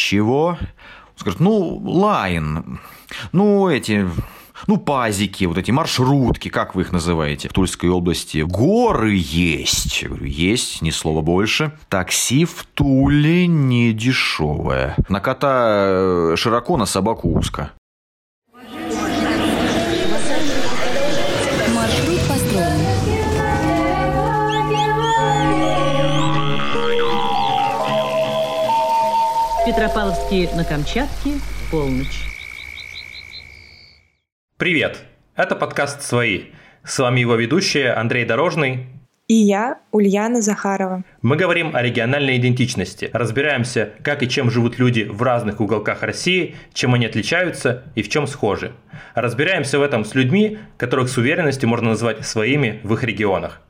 чего? Скажет, ну, лайн, ну, эти, ну, пазики, вот эти маршрутки, как вы их называете в Тульской области. Горы есть. Я говорю, есть, ни слова больше. Такси в Туле не дешевое. На кота э, широко, на собаку узко. Петропавловске на Камчатке, полночь. Привет! Это подкаст «Свои». С вами его ведущие Андрей Дорожный. И я, Ульяна Захарова. Мы говорим о региональной идентичности, разбираемся, как и чем живут люди в разных уголках России, чем они отличаются и в чем схожи. Разбираемся в этом с людьми, которых с уверенностью можно назвать своими в их регионах.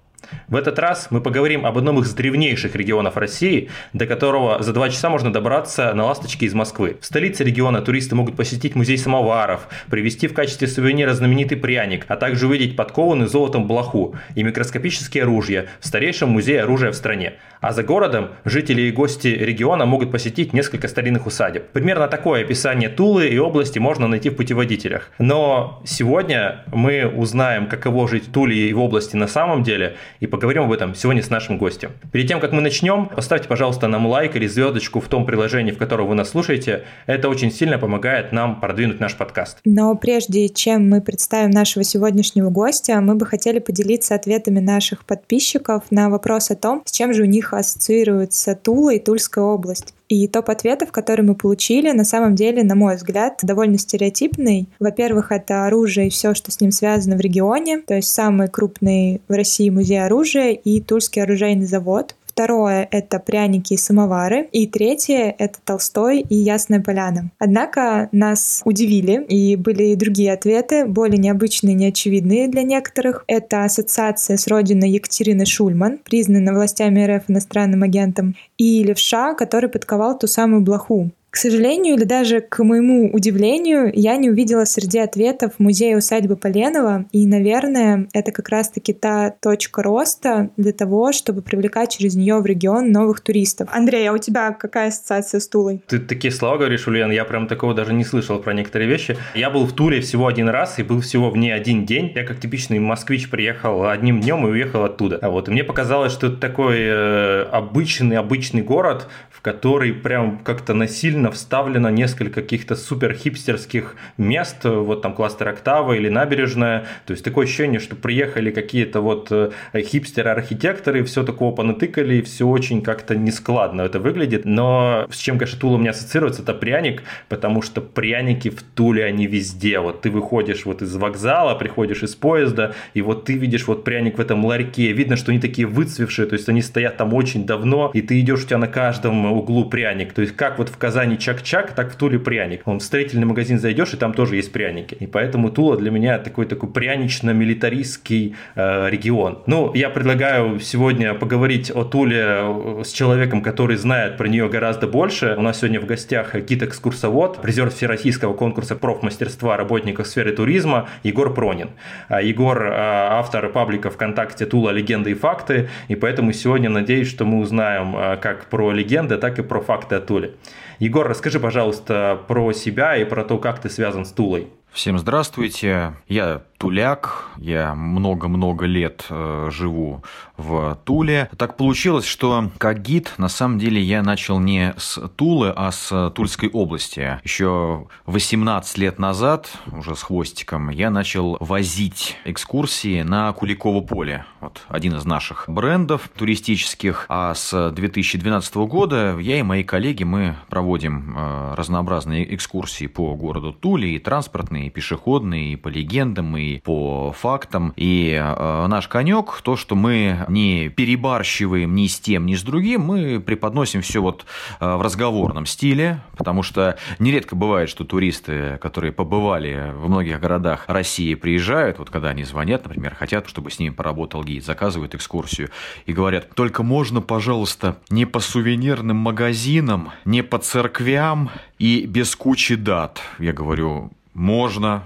В этот раз мы поговорим об одном из древнейших регионов России, до которого за два часа можно добраться на ласточке из Москвы. В столице региона туристы могут посетить музей самоваров, привезти в качестве сувенира знаменитый пряник, а также увидеть подкованный золотом блоху и микроскопические оружия в старейшем музее оружия в стране. А за городом жители и гости региона могут посетить несколько старинных усадеб. Примерно такое описание Тулы и области можно найти в путеводителях. Но сегодня мы узнаем, каково жить в Туле и в области на самом деле, и поговорим об этом сегодня с нашим гостем. Перед тем, как мы начнем, поставьте, пожалуйста, нам лайк или звездочку в том приложении, в котором вы нас слушаете. Это очень сильно помогает нам продвинуть наш подкаст. Но прежде чем мы представим нашего сегодняшнего гостя, мы бы хотели поделиться ответами наших подписчиков на вопрос о том, с чем же у них ассоциируется Тула и Тульская область. И топ ответов, которые мы получили, на самом деле, на мой взгляд, довольно стереотипный. Во-первых, это оружие и все, что с ним связано в регионе, то есть самый крупный в России музей оружия и Тульский оружейный завод. Второе — это пряники и самовары. И третье — это Толстой и Ясная Поляна. Однако нас удивили, и были и другие ответы, более необычные и неочевидные для некоторых. Это ассоциация с родиной Екатерины Шульман, признанной властями РФ иностранным агентом, и левша, который подковал ту самую блоху. К сожалению или даже к моему удивлению, я не увидела среди ответов музея усадьбы Поленова, и, наверное, это как раз-таки та точка роста для того, чтобы привлекать через нее в регион новых туристов. Андрей, а у тебя какая ассоциация с Тулой? Ты такие слова говоришь, Ульян, я прям такого даже не слышал про некоторые вещи. Я был в Туле всего один раз и был всего в ней один день. Я как типичный москвич приехал одним днем и уехал оттуда. А вот и мне показалось, что это такой э, обычный, обычный город, который прям как-то насильно вставлено несколько каких-то супер хипстерских мест, вот там кластер Октава или набережная, то есть такое ощущение, что приехали какие-то вот э, хипстеры-архитекторы, все такого понатыкали, и все очень как-то нескладно это выглядит, но с чем, конечно, Тула у ассоциируется, это пряник, потому что пряники в Туле, они везде, вот ты выходишь вот из вокзала, приходишь из поезда, и вот ты видишь вот пряник в этом ларьке, видно, что они такие выцвевшие, то есть они стоят там очень давно, и ты идешь, у тебя на каждом углу пряник. То есть как вот в Казани чак-чак, так в Туле пряник. Он в строительный магазин зайдешь, и там тоже есть пряники. И поэтому Тула для меня такой такой прянично-милитаристский э, регион. Ну, я предлагаю сегодня поговорить о Туле э, с человеком, который знает про нее гораздо больше. У нас сегодня в гостях гид-экскурсовод, призер Всероссийского конкурса профмастерства работников сферы туризма Егор Пронин. А Егор э, автор паблика ВКонтакте Тула «Легенды и факты», и поэтому сегодня надеюсь, что мы узнаем э, как про легенды, так и про факты о Туле. Егор, расскажи, пожалуйста, про себя и про то, как ты связан с Тулой. Всем здравствуйте. Я туляк, я много-много лет э, живу в Туле. Так получилось, что как гид, на самом деле, я начал не с Тулы, а с Тульской области. Еще 18 лет назад, уже с хвостиком, я начал возить экскурсии на Куликово поле. Вот один из наших брендов туристических. А с 2012 года я и мои коллеги, мы проводим э, разнообразные экскурсии по городу Туле, и транспортные, и пешеходные, и по легендам, и по фактам. И э, наш конек, то, что мы не перебарщиваем ни с тем, ни с другим, мы преподносим все вот э, в разговорном стиле, потому что нередко бывает, что туристы, которые побывали в многих городах России, приезжают, вот когда они звонят, например, хотят, чтобы с ними поработал гид, заказывают экскурсию и говорят, только можно, пожалуйста, не по сувенирным магазинам, не по церквям и без кучи дат. Я говорю, можно,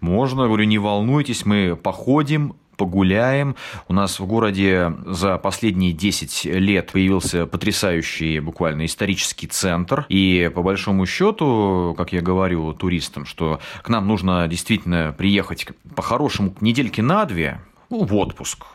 можно, говорю, не волнуйтесь, мы походим, погуляем. У нас в городе за последние 10 лет появился потрясающий буквально исторический центр. И по большому счету, как я говорю туристам, что к нам нужно действительно приехать по-хорошему недельки на две, ну, в отпуск,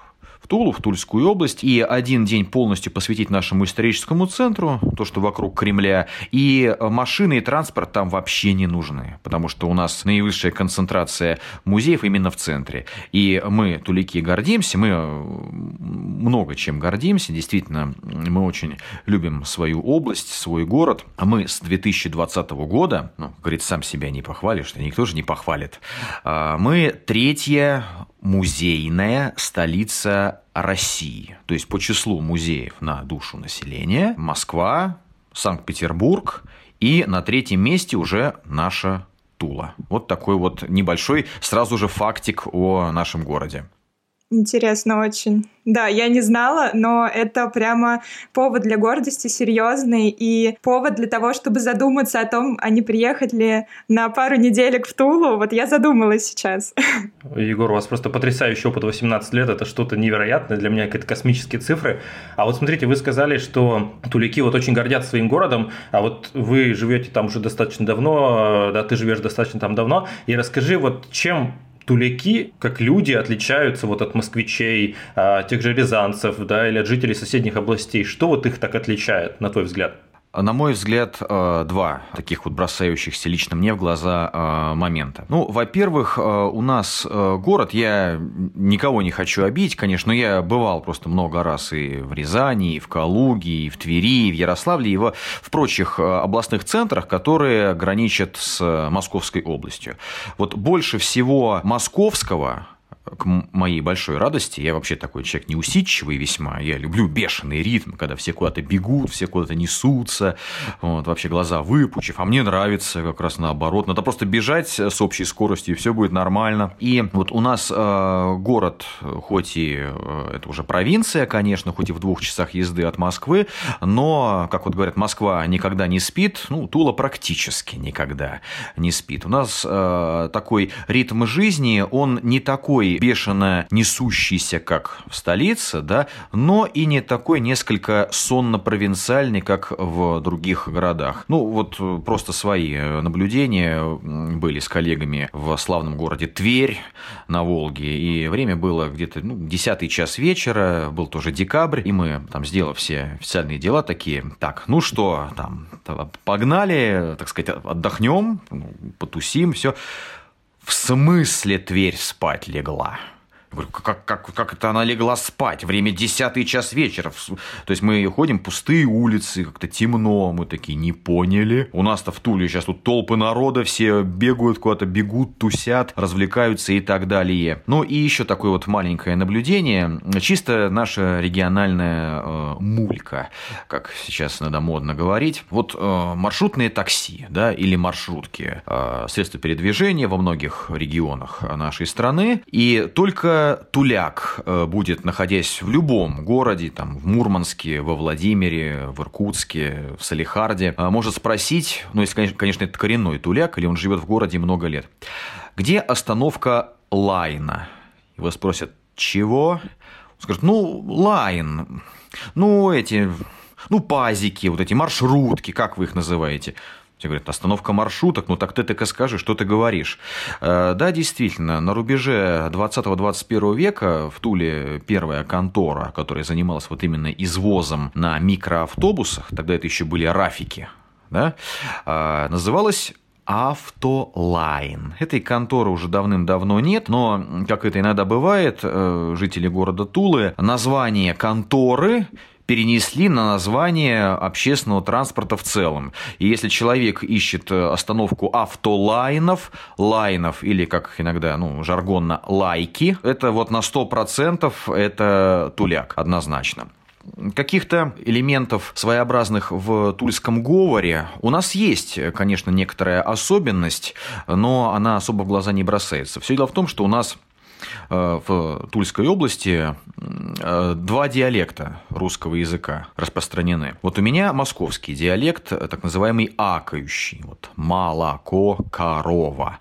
в Тулу, в Тульскую область, и один день полностью посвятить нашему историческому центру, то, что вокруг Кремля, и машины и транспорт там вообще не нужны, потому что у нас наивысшая концентрация музеев именно в центре. И мы, тулики, гордимся, мы много чем гордимся, действительно, мы очень любим свою область, свой город. А мы с 2020 года, ну, говорит, сам себя не похвалишь, никто же не похвалит, а, мы третья музейная столица России. То есть по числу музеев на душу населения Москва, Санкт-Петербург и на третьем месте уже наша Тула. Вот такой вот небольшой сразу же фактик о нашем городе. Интересно очень. Да, я не знала, но это прямо повод для гордости серьезный и повод для того, чтобы задуматься о том, а не приехать ли на пару неделек в Тулу. Вот я задумалась сейчас. Егор, у вас просто потрясающий опыт 18 лет, это что-то невероятное, для меня какие-то космические цифры. А вот смотрите, вы сказали, что тулики вот очень гордятся своим городом, а вот вы живете там уже достаточно давно, да, ты живешь достаточно там давно, и расскажи, вот чем туляки, как люди, отличаются вот от москвичей, а, тех же рязанцев, да, или от жителей соседних областей? Что вот их так отличает, на твой взгляд? На мой взгляд, э, два таких вот бросающихся лично мне в глаза э, момента. Ну, во-первых, э, у нас город, я никого не хочу обидеть, конечно, но я бывал просто много раз и в Рязани, и в Калуге, и в Твери, и в Ярославле, и в, в прочих областных центрах, которые граничат с Московской областью. Вот больше всего московского к моей большой радости, я вообще такой человек неусидчивый весьма, я люблю бешеный ритм, когда все куда-то бегут, все куда-то несутся, вот, вообще глаза выпучив, а мне нравится как раз наоборот, надо просто бежать с общей скоростью, и все будет нормально. И вот у нас э, город, хоть и э, это уже провинция, конечно, хоть и в двух часах езды от Москвы, но, как вот говорят, Москва никогда не спит, ну, Тула практически никогда не спит. У нас э, такой ритм жизни, он не такой бешено несущийся, как в столице, да, но и не такой несколько сонно-провинциальный, как в других городах. Ну, вот э, просто свои э, наблюдения были с коллегами в славном городе Тверь на Волге, и время было где-то ну, 10 час вечера, был тоже декабрь, и мы там, сделав все официальные дела, такие, так, ну что, там, погнали, так сказать, отдохнем, ну, потусим, все. В смысле Тверь спать легла? Как, как, как это она легла спать? Время десятый час вечера. То есть мы ходим, пустые улицы, как-то темно. Мы такие, не поняли. У нас-то в Туле сейчас тут толпы народа, все бегают куда-то, бегут, тусят, развлекаются и так далее. Ну и еще такое вот маленькое наблюдение. Чисто наша региональная э, мулька, как сейчас надо модно говорить. Вот э, маршрутные такси, да, или маршрутки. Э, средства передвижения во многих регионах нашей страны. И только туляк э, будет, находясь в любом городе, там, в Мурманске, во Владимире, в Иркутске, в Салихарде, э, может спросить, ну, если, конечно, это коренной туляк, или он живет в городе много лет, где остановка Лайна? Его спросят, чего? Он скажет, ну, Лайн, ну, эти, ну, пазики, вот эти маршрутки, как вы их называете? Тебе говорят, остановка маршруток, ну так ты так и скажи, что ты говоришь. Э, да, действительно, на рубеже 20-21 века в Туле первая контора, которая занималась вот именно извозом на микроавтобусах, тогда это еще были рафики, да, э, называлась Автолайн. Этой конторы уже давным-давно нет, но, как это иногда бывает, э, жители города Тулы, название конторы перенесли на название общественного транспорта в целом. И если человек ищет э, остановку автолайнов, лайнов или, как иногда, ну, жаргонно, лайки, это вот на 100% это туляк, однозначно. Каких-то элементов своеобразных в тульском говоре у нас есть, конечно, некоторая особенность, но она особо в глаза не бросается. Все дело в том, что у нас в Тульской области два диалекта русского языка распространены. Вот у меня московский диалект, так называемый акающий. Вот молоко корова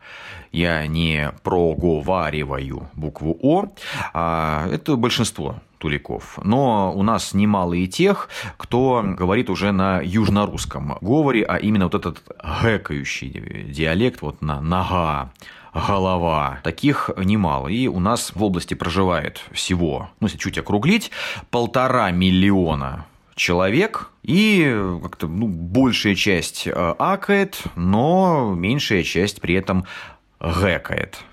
я не проговариваю букву О, а это большинство туликов. Но у нас немало и тех, кто говорит уже на южнорусском говоре, а именно вот этот гэкающий диалект, вот на нога, голова. Таких немало. И у нас в области проживает всего, ну, если чуть округлить, полтора миллиона человек, и как-то ну, большая часть э, акает, но меньшая часть при этом гэкает.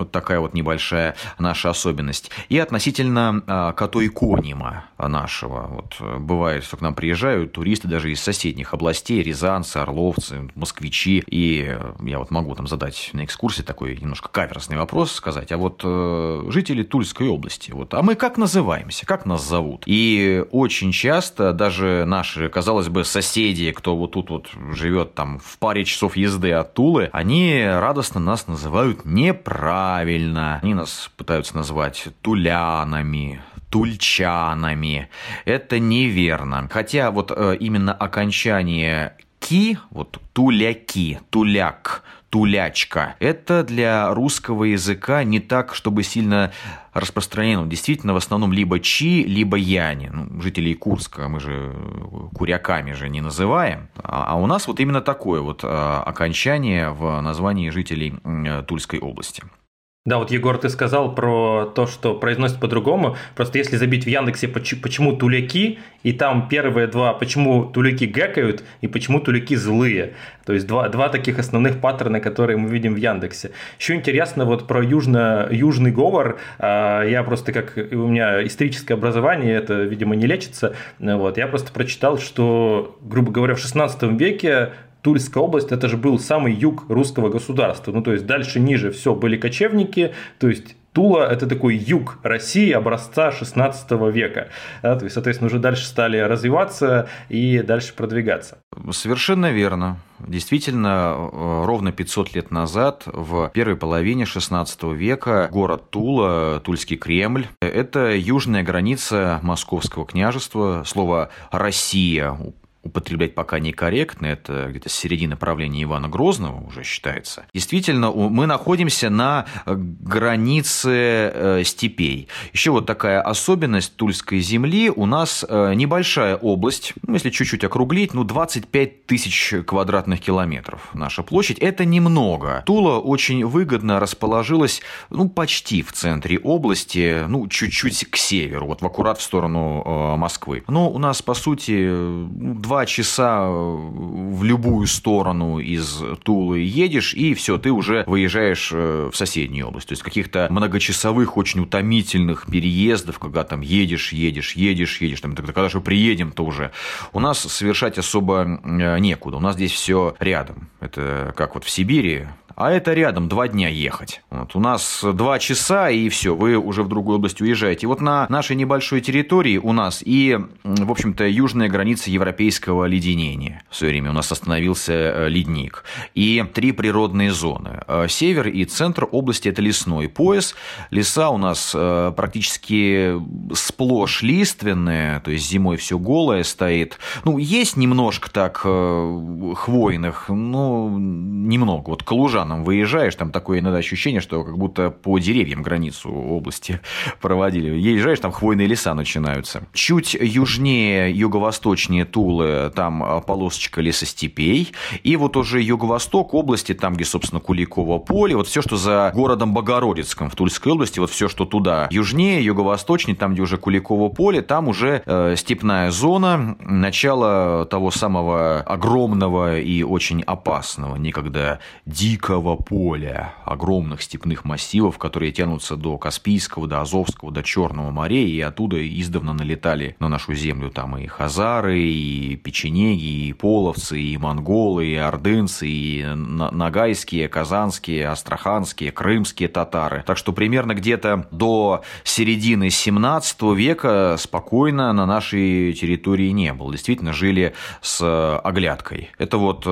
Вот такая вот небольшая наша особенность. И относительно а, катоиконима нашего. Вот э, бывает, что к нам приезжают туристы даже из соседних областей, рязанцы, орловцы, москвичи. И э, я вот могу там задать на экскурсии такой немножко каверсный вопрос, сказать, а вот э, жители Тульской области, вот, а мы как называемся, как нас зовут? И очень часто даже наши, казалось бы, соседи, кто вот тут вот живет там в паре часов езды от Тулы, они радостно нас называют неправильно неправильно. Они нас пытаются назвать тулянами, тульчанами. Это неверно. Хотя вот э, именно окончание ки, вот туляки, туляк, тулячка. Это для русского языка не так, чтобы сильно распространено. Действительно, в основном либо чи, либо яни. Ну, жителей Курска мы же куряками же не называем. А, а у нас вот именно такое вот а, окончание в названии жителей Тульской области. Да, вот Егор, ты сказал про то, что произносят по-другому. Просто если забить в Яндексе почему туляки, и там первые два, почему туляки гэкают, и почему туляки злые. То есть два, два таких основных паттерна, которые мы видим в Яндексе. Еще интересно вот про южно, южный говор. А, я просто, как у меня историческое образование, это, видимо, не лечится. Вот, я просто прочитал, что, грубо говоря, в 16 веке Тульская область, это же был самый юг русского государства. Ну, то есть дальше, ниже все были кочевники, то есть Тула – это такой юг России образца 16 века. Да, то есть, соответственно, уже дальше стали развиваться и дальше продвигаться. Совершенно верно. Действительно, э, ровно 500 лет назад, в первой половине 16 века, город Тула, Тульский Кремль – это южная граница Московского княжества. Слово «Россия» употреблять пока некорректно, это где-то середина правления Ивана Грозного уже считается. Действительно, мы находимся на границе э, степей. Еще вот такая особенность Тульской земли, у нас э, небольшая область, ну, если чуть-чуть округлить, ну, 25 тысяч квадратных километров наша площадь, это немного. Тула очень выгодно расположилась, ну, почти в центре области, ну, чуть-чуть к северу, вот в аккурат в сторону э, Москвы. Но у нас, по сути, два часа э, в любую сторону из Тулы едешь, и все, ты уже выезжаешь э, в соседнюю область. То есть каких-то многочасовых, очень утомительных переездов, когда там едешь, едешь, едешь, едешь, там, когда же приедем, то уже у нас совершать особо э, некуда. У нас здесь все рядом. Это как вот в Сибири, а это рядом, два дня ехать. Вот, у нас два часа, и все, вы уже в другую область уезжаете. Вот на нашей небольшой территории у нас и, в общем-то, южная граница европейского леденения. В свое время у нас остановился э, ледник. И три природные зоны. Э, север и центр области – это лесной пояс. Леса у нас э, практически сплошь лиственные, то есть зимой все голое стоит. Ну, есть немножко так хвойных, но немного. Вот Калужан Казахстаном выезжаешь, там такое иногда ощущение, что как будто по деревьям границу области проводили. Езжаешь, там хвойные леса начинаются. Чуть южнее, юго-восточнее Тулы, там а, полосочка лесостепей. И вот уже юго-восток области, там, где, собственно, Куликово поле, вот все, что за городом Богородицком в Тульской области, вот все, что туда южнее, юго-восточнее, там, где уже Куликово поле, там уже э, степная зона, начало того самого огромного и очень опасного, некогда дикого дикого поля, огромных степных массивов, которые тянутся до Каспийского, до Азовского, до Черного моря, и оттуда издавна налетали на нашу землю там и хазары, и печенеги, и половцы, и монголы, и ордынцы, и нагайские, казанские, астраханские, крымские татары. Так что примерно где-то до середины 17 века спокойно на нашей территории не было. Действительно, жили с оглядкой. Это вот э,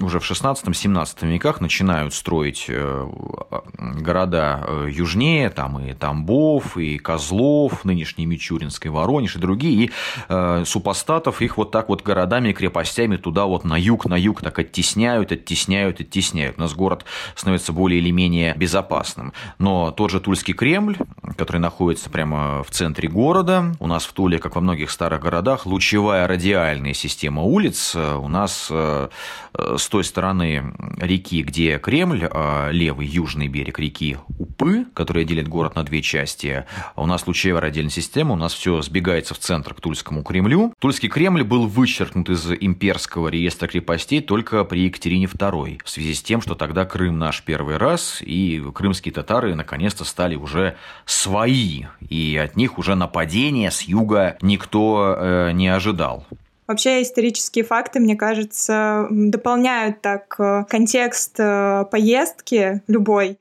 уже в 16-17 веках начинают строить города южнее, там и Тамбов, и Козлов, нынешний Мичуринский, Воронеж и другие, и супостатов их вот так вот городами и крепостями туда вот на юг, на юг так оттесняют, оттесняют, оттесняют. У нас город становится более или менее безопасным. Но тот же Тульский Кремль, который находится прямо в центре города, у нас в Туле, как во многих старых городах, лучевая радиальная система улиц. У нас э, с той стороны реки, где Кремль, а левый южный берег реки Упы, которая делит город на две части, у нас лучевая радиальная система, у нас все сбегается в центр к Тульскому Кремлю. Тульский Кремль был вычеркнут из имперского реестра крепостей только при Екатерине II, в связи с тем, что тогда Крым наш первый раз, и крымские татары наконец-то стали уже свои, и от них уже нападения с юга никто э, не ожидал. Вообще исторические факты, мне кажется, дополняют так э, контекст э, поездки любой.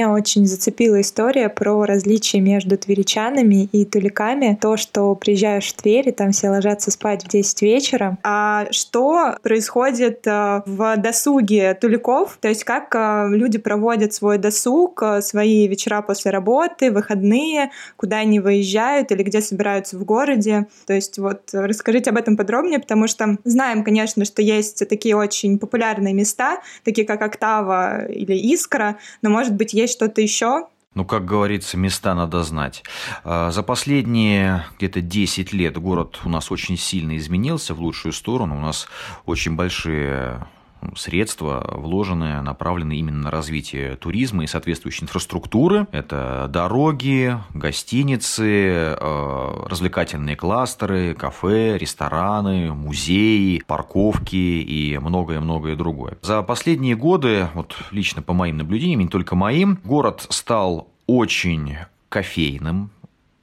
Меня очень зацепила история про различия между тверичанами и туликами. То, что приезжаешь в Тверь, и там все ложатся спать в 10 вечера. А что происходит э, в досуге туликов? То есть как э, люди проводят свой досуг, э, свои вечера после работы, выходные, куда они выезжают или где собираются в городе. То есть вот расскажите об этом подробнее, потому что знаем, конечно, что есть такие очень популярные места, такие как Октава или Искра, но, может быть, есть что-то еще? Ну, как говорится, места надо знать. А, за последние где-то 10 лет город у нас очень сильно изменился в лучшую сторону. У нас очень большие средства вложенные, направлены именно на развитие туризма и соответствующей инфраструктуры. Это дороги, гостиницы, э, развлекательные кластеры, кафе, рестораны, музеи, парковки и многое-многое другое. За последние годы, вот лично по моим наблюдениям, не только моим, город стал очень кофейным,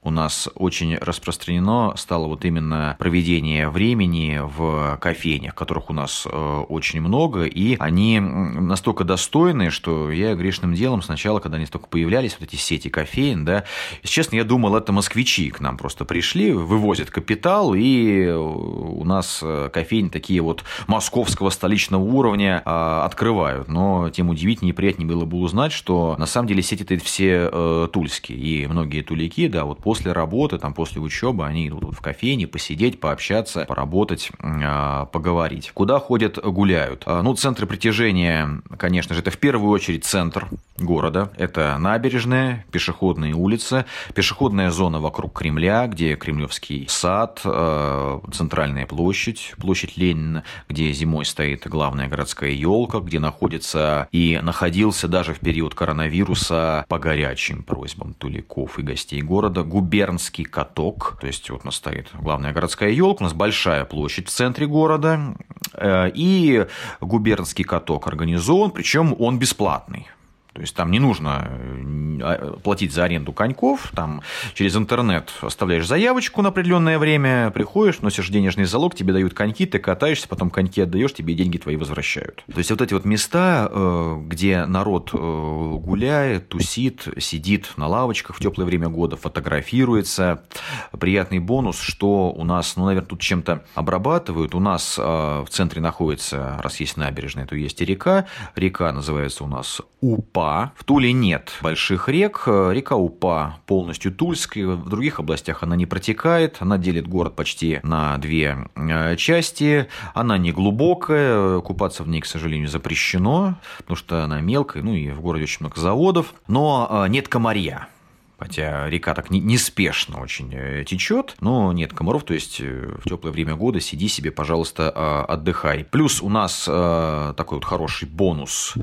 у нас очень распространено стало вот именно проведение времени в кофейнях, которых у нас э, очень много, и они настолько достойные, что я грешным делом сначала, когда они только появлялись, вот эти сети кофеин, да, если честно, я думал, это москвичи к нам просто пришли, вывозят капитал, и у нас э, кофейни такие вот московского столичного уровня а, открывают. Но тем удивительнее и приятнее было бы узнать, что на самом деле сети-то все э, тульские, и многие тулики, да, вот после работы, там, после учебы они идут в кофейне посидеть, пообщаться, поработать, а, поговорить. Куда ходят, гуляют? А, ну, центры притяжения, конечно же, это в первую очередь центр города. Это набережная, пешеходные улицы, пешеходная зона вокруг Кремля, где Кремлевский сад, а, центральная площадь, площадь Ленина, где зимой стоит главная городская елка, где находится и находился даже в период коронавируса по горячим просьбам туликов и гостей города губернский каток. То есть вот у нас стоит главная городская елка, у нас большая площадь в центре города, э, и губернский каток организован, причем он бесплатный. То есть там не нужно э, а, платить за аренду коньков, там через интернет оставляешь заявочку на определенное время, приходишь, носишь денежный залог, тебе дают коньки, ты катаешься, потом коньки отдаешь, тебе деньги твои возвращают. То есть вот эти вот места, э, где народ э, гуляет, тусит, сидит на лавочках в теплое время года, фотографируется. Приятный бонус, что у нас, ну, наверное, тут чем-то обрабатывают. У нас в центре находится, раз есть набережная, то есть и река. Река называется у нас Упа Упа. В Туле нет больших рек. Река Упа полностью тульская. В других областях она не протекает. Она делит город почти на две э, части. Она не глубокая. Купаться в ней, к сожалению, запрещено, потому что она мелкая. Ну и в городе очень много заводов. Но э, нет комарья хотя река так неспешно очень э, течет, но нет комаров, то есть э, в теплое время года сиди себе, пожалуйста, а, отдыхай. Плюс у нас э, такой вот хороший бонус.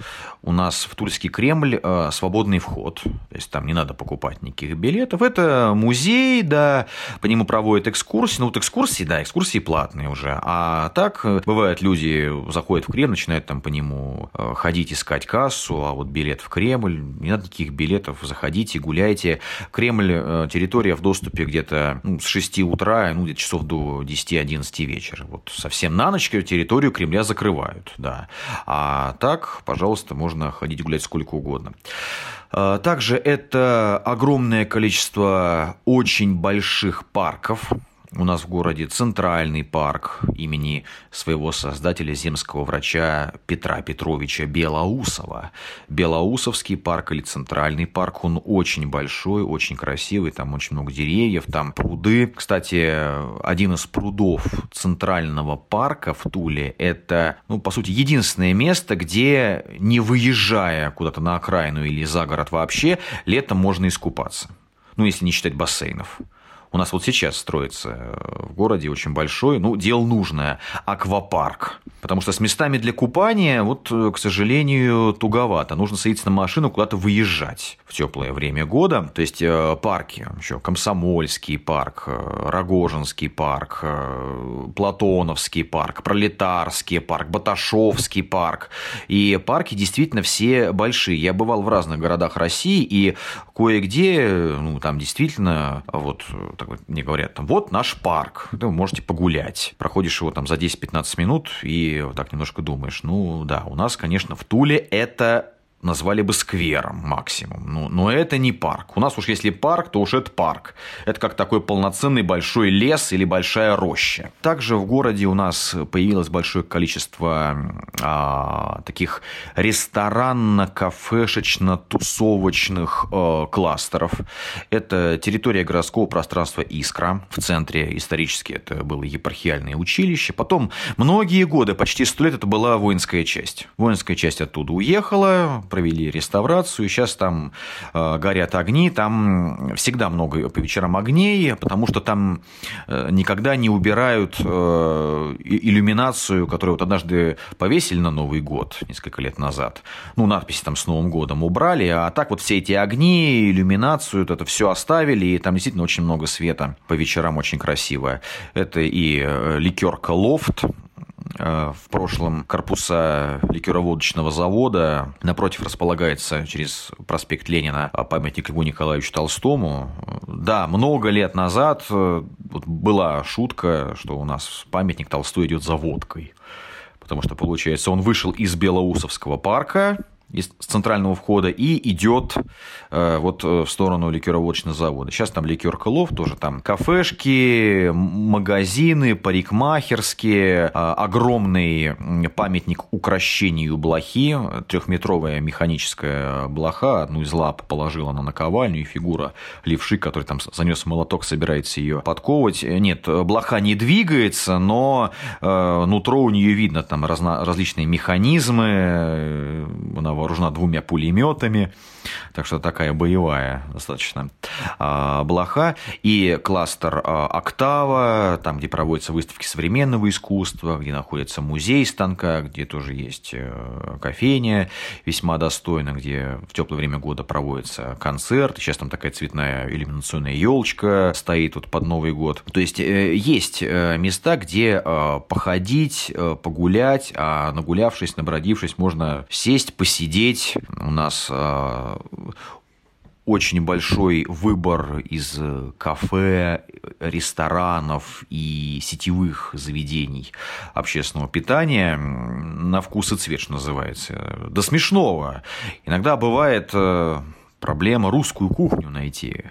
У нас в Тульский Кремль свободный вход, то есть там не надо покупать никаких билетов. Это музей, да, по нему проводят экскурсии. Ну вот экскурсии, да, экскурсии платные уже. А так бывает люди заходят в Кремль, начинают там по нему ходить, искать кассу, а вот билет в Кремль, не надо никаких билетов, заходите, гуляйте Кремль э, территория в доступе где-то ну, с 6 утра, ну, где-то часов до 10-11 вечера. Вот совсем на ночь территорию Кремля закрывают, да. А так, пожалуйста, можно ходить гулять сколько угодно. А, также это огромное количество очень больших парков, у нас в городе Центральный парк имени своего создателя, земского врача Петра Петровича Белоусова. Белоусовский парк или Центральный парк, он очень большой, очень красивый, там очень много деревьев, там пруды. Кстати, один из прудов Центрального парка в Туле – это, ну, по сути, единственное место, где, не выезжая куда-то на окраину или за город вообще, летом можно искупаться. Ну, если не считать бассейнов. У нас вот сейчас строится э, в городе очень большой, ну, дело нужное, аквапарк. Потому что с местами для купания, вот, э, к сожалению, туговато. Нужно садиться на машину, куда-то выезжать в теплое время года. То есть э, парки, еще Комсомольский парк, Рогожинский парк, Платоновский парк, Пролетарский парк, Баташовский парк. И парки действительно все большие. Я бывал в разных городах России, и кое-где, ну, там действительно вот так мне говорят, там, вот наш парк, вы можете погулять. Проходишь его там за 10-15 минут и вот так немножко думаешь, ну да, у нас, конечно, в Туле это назвали бы сквером максимум. Ну, но это не парк. У нас уж если парк, то уж это парк. Это как такой полноценный большой лес или большая роща. Также в городе у нас появилось большое количество а, таких ресторанно-кафешечно-тусовочных а, кластеров. Это территория городского пространства Искра. В центре исторически это было епархиальное училище. Потом многие годы, почти сто лет, это была воинская часть. Воинская часть оттуда уехала, провели реставрацию, сейчас там э, горят огни, там всегда много по вечерам огней, потому что там э, никогда не убирают э, иллюминацию, которую вот однажды повесили на Новый год несколько лет назад. Ну, надписи там с Новым годом убрали, а так вот все эти огни, иллюминацию, вот это все оставили, и там действительно очень много света по вечерам, очень красиво. Это и ликерка Лофт, в прошлом корпуса ликероводочного завода. Напротив располагается через проспект Ленина памятник Льву Николаевичу Толстому. Да, много лет назад э, была шутка, что у нас памятник Толстой идет за водкой. Потому что, получается, он вышел из Белоусовского парка, из центрального входа и идет э, вот э, в сторону ликероводочного завода. Сейчас там ликер Лов, тоже там кафешки, магазины, парикмахерские, э, огромный памятник укращению блохи, трехметровая механическая блоха, одну из лап положила она на наковальню, и фигура левши, который там занес молоток, собирается ее подковывать. Нет, блоха не двигается, но э, нутро у нее видно, там разно, различные механизмы, э, она вооружена двумя пулеметами, так что такая боевая достаточно а, блоха. И кластер а, «Октава», там, где проводятся выставки современного искусства, где находится музей станка, где тоже есть э, кофейня весьма достойно, где в теплое время года проводится концерт. Сейчас там такая цветная иллюминационная елочка стоит вот под Новый год. То есть э, есть э, места, где походить, погулять, а нагулявшись, набродившись, можно сесть, посидеть. У нас очень большой выбор из э, кафе, ресторанов и сетевых заведений общественного питания на вкус и цвет, что называется. До смешного. Иногда бывает э, проблема русскую кухню найти.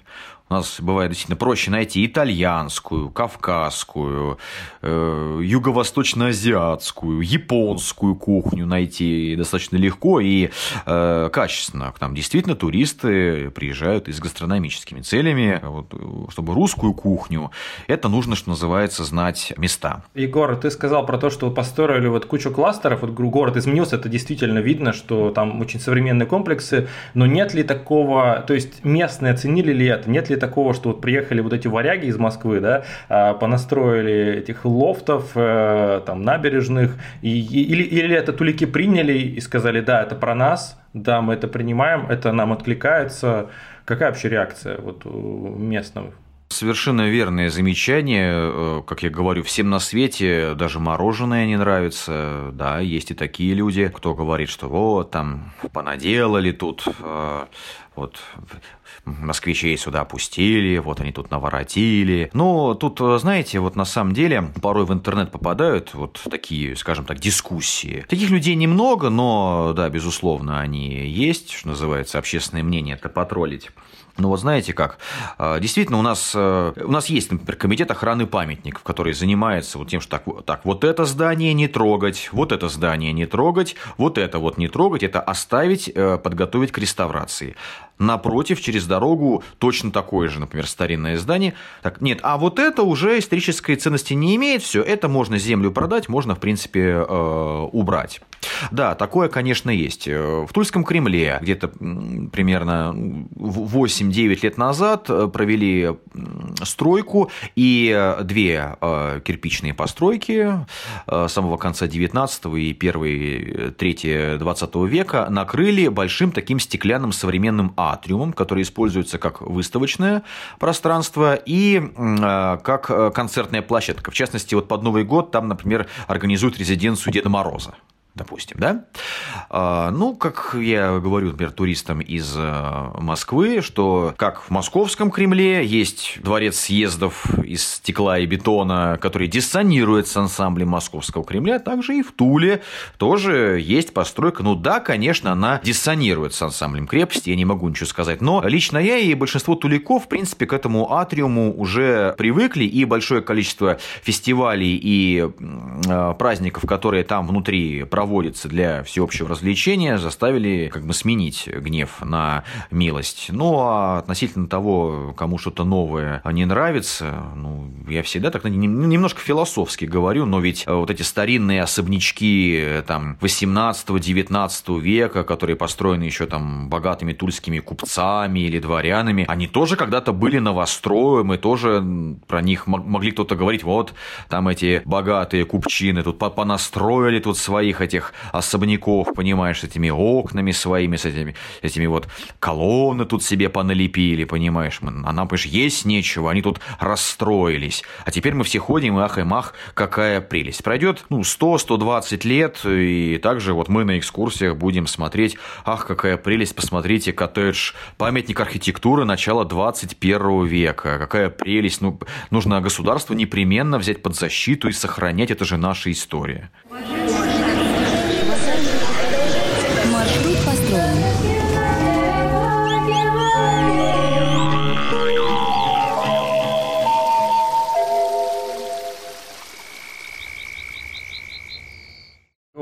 У нас бывает действительно проще найти итальянскую, кавказскую, э, юго-восточно-азиатскую, японскую кухню найти достаточно легко и э, качественно. К нам действительно туристы приезжают и с гастрономическими целями. Вот, чтобы русскую кухню, это нужно, что называется, знать места. Егор, ты сказал про то, что построили вот кучу кластеров, вот город изменился, это действительно видно, что там очень современные комплексы, но нет ли такого, то есть местные оценили ли это, нет ли такого, что вот приехали вот эти варяги из Москвы, да, а, понастроили этих лофтов, э, там, набережных, и, или, или это тулики приняли и сказали, да, это про нас, да, мы это принимаем, это нам откликается. Какая вообще реакция вот у местных? Совершенно верное замечание. Э, как я говорю, всем на свете даже мороженое не нравится. Да, есть и такие люди, кто говорит, что вот там понаделали тут, э, вот москвичей сюда опустили, вот они тут наворотили. Но тут, знаете, вот на самом деле порой в интернет попадают вот такие, скажем так, дискуссии. Таких людей немного, но, да, безусловно, они есть, что называется, общественное мнение это потроллить. Ну вот знаете как, а, действительно у нас, э, у нас есть, например, комитет охраны памятников, который занимается вот тем, что так, так, вот это здание не трогать, вот это здание не трогать, вот это вот не трогать, это оставить, э, подготовить к реставрации. Напротив, через дорогу точно такое же, например, старинное здание. Так, нет, а вот это уже исторической ценности не имеет, все, это можно землю продать, можно, в принципе, э, убрать. Да, такое, конечно, есть. В Тульском Кремле где-то примерно 8-9 лет назад э, провели стройку, и э, две э, кирпичные постройки самого конца 19 и первой трети 20 века накрыли большим таким стеклянным современным атриумом, который используется как выставочное пространство и как концертная площадка. В частности, вот под Новый год там, например, организуют резиденцию Деда Мороза допустим, да? А, ну, как я говорю, например, туристам из э, Москвы, что как в московском Кремле есть дворец съездов из стекла и бетона, который диссонирует с ансамблем московского Кремля, также и в Туле тоже есть постройка. Ну да, конечно, она диссонирует с ансамблем крепости, я не могу ничего сказать, но лично я и большинство туликов, в принципе, к этому атриуму уже привыкли, и большое количество фестивалей и э, праздников, которые там внутри проводятся, проводится для всеобщего развлечения, заставили как бы сменить гнев на милость. Ну, а относительно того, кому что-то новое не нравится, ну, я всегда так немножко философски говорю, но ведь вот эти старинные особнячки там 18-19 века, которые построены еще там богатыми тульскими купцами или дворянами, они тоже когда-то были новостроем, и тоже про них могли кто-то говорить, вот там эти богатые купчины тут понастроили тут своих этих этих особняков, понимаешь, с этими окнами своими, с этими, этими вот колонны тут себе поналепили, понимаешь, а нам, понимаешь, есть нечего, они тут расстроились. А теперь мы все ходим, и ах и мах, какая прелесть. Пройдет, ну, 100-120 лет, и также вот мы на экскурсиях будем смотреть, ах, какая прелесть, посмотрите, коттедж, памятник архитектуры начала 21 века, какая прелесть, ну, нужно государство непременно взять под защиту и сохранять, это же наша история.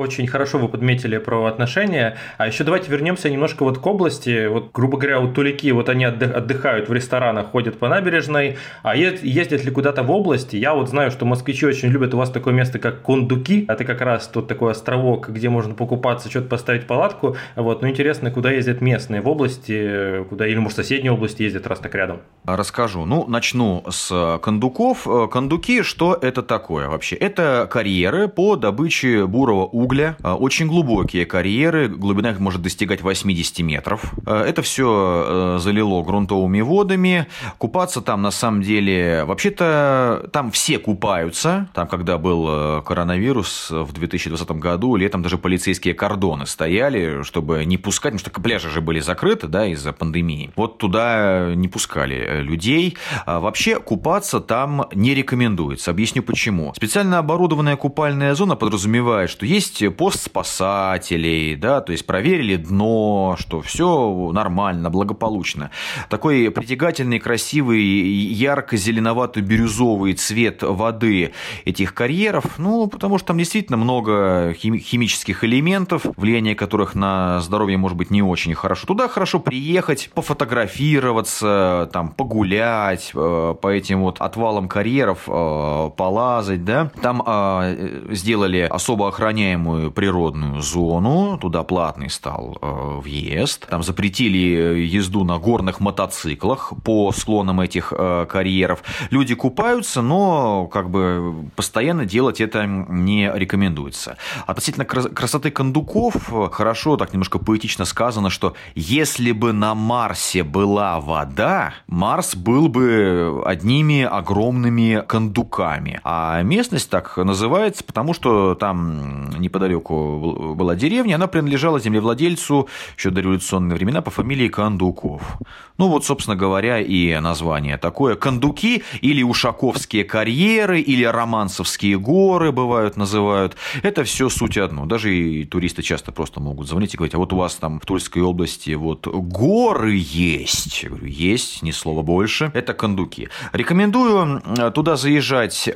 Очень хорошо вы подметили про отношения. А еще давайте вернемся немножко вот к области. Вот, грубо говоря, вот тулики, вот они отдыхают в ресторанах, ходят по набережной, а ездят ли куда-то в области? Я вот знаю, что москвичи очень любят у вас такое место, как Кондуки. Это как раз тут такой островок, где можно покупаться, что-то поставить палатку. Вот. Но интересно, куда ездят местные в области, куда или, может, соседние области ездят, раз так рядом? Расскажу. Ну, начну с кондуков. Кондуки, что это такое вообще? Это карьеры по добыче бурого угля угля, а, очень глубокие карьеры, глубина их может достигать 80 метров. А, это все э, залило грунтовыми водами. Купаться там на самом деле, вообще-то там все купаются. Там, когда был коронавирус в 2020 году, летом даже полицейские кордоны стояли, чтобы не пускать, потому что пляжи же были закрыты, да, из-за пандемии. Вот туда не пускали э, людей. А вообще купаться там не рекомендуется. Объясню почему. Специально оборудованная купальная зона подразумевает, что есть есть пост спасателей, да, то есть проверили дно, что все нормально, благополучно. Такой притягательный, красивый, ярко-зеленовато-бирюзовый цвет воды этих карьеров, ну, потому что там действительно много химических элементов, влияние которых на здоровье может быть не очень хорошо. Туда хорошо приехать, пофотографироваться, там, погулять э, по этим вот отвалам карьеров, э, полазать, да. Там э, сделали особо охраняемый охраняемую природную зону, туда платный стал э, въезд, там запретили езду на горных мотоциклах по склонам этих э, карьеров. Люди купаются, но как бы постоянно делать это не рекомендуется. Относительно красоты кондуков, хорошо, так немножко поэтично сказано, что если бы на Марсе была вода, Марс был бы одними огромными кондуками. А местность так называется, потому что там не неподалеку была деревня, она принадлежала землевладельцу еще до революционные времена по фамилии Кондуков. Ну вот, собственно говоря, и название такое. Кондуки или Ушаковские карьеры, или Романцевские горы бывают, называют. Это все суть одно. Даже и туристы часто просто могут звонить и говорить, а вот у вас там в Тульской области вот горы есть. Я говорю, есть, ни слова больше. Это Кондуки. Рекомендую туда заезжать э,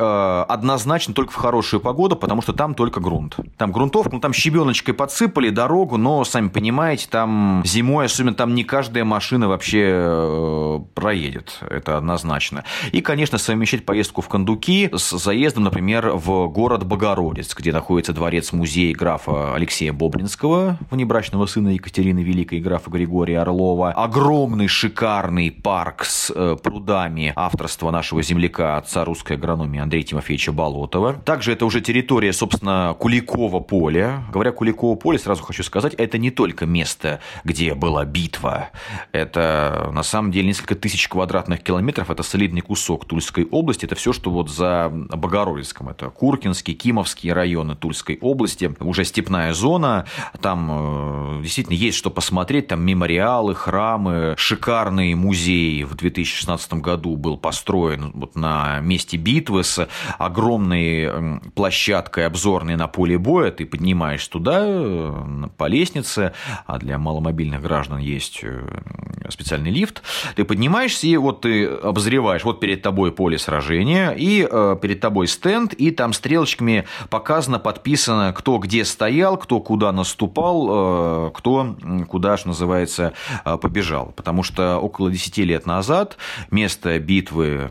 однозначно только в хорошую погоду, потому что там только грунт. Там грунтовка, ну там щебеночкой подсыпали дорогу, но, сами понимаете, там зимой, особенно там не каждая машина вообще э, проедет. Это однозначно. И, конечно, совмещать поездку в Кондуки с заездом, например, в город Богородец, где находится дворец-музей графа Алексея Бобринского, внебрачного сына Екатерины Великой, графа Григория Орлова. Огромный шикарный парк с э, прудами авторства нашего земляка, отца русской агрономии Андрея Тимофеевича Болотова. Также это уже территория, собственно, Куликова поля. Говоря Куликово поле, сразу хочу сказать, это не только место, где была битва. Это, на самом деле, несколько тысяч квадратных километров. Это солидный кусок Тульской области. Это все, что вот за Богородицком. Это Куркинский, Кимовские районы Тульской области. Уже степная зона. Там э, действительно есть что посмотреть. Там мемориалы, храмы, шикарный музей в 2016 году был построен вот на месте битвы с огромной площадкой обзорной на поле боя. Ты поднимаешь туда э, по лестнице, а для маломобильных граждан есть э, специальный лифт. Ты поднимаешься, и вот ты обозреваешь, вот перед тобой поле сражения, и э, перед тобой стенд, и там стрелочками показано, подписано, кто где стоял, кто куда наступал, кто куда, что называется, побежал. Потому что около 10 лет назад место битвы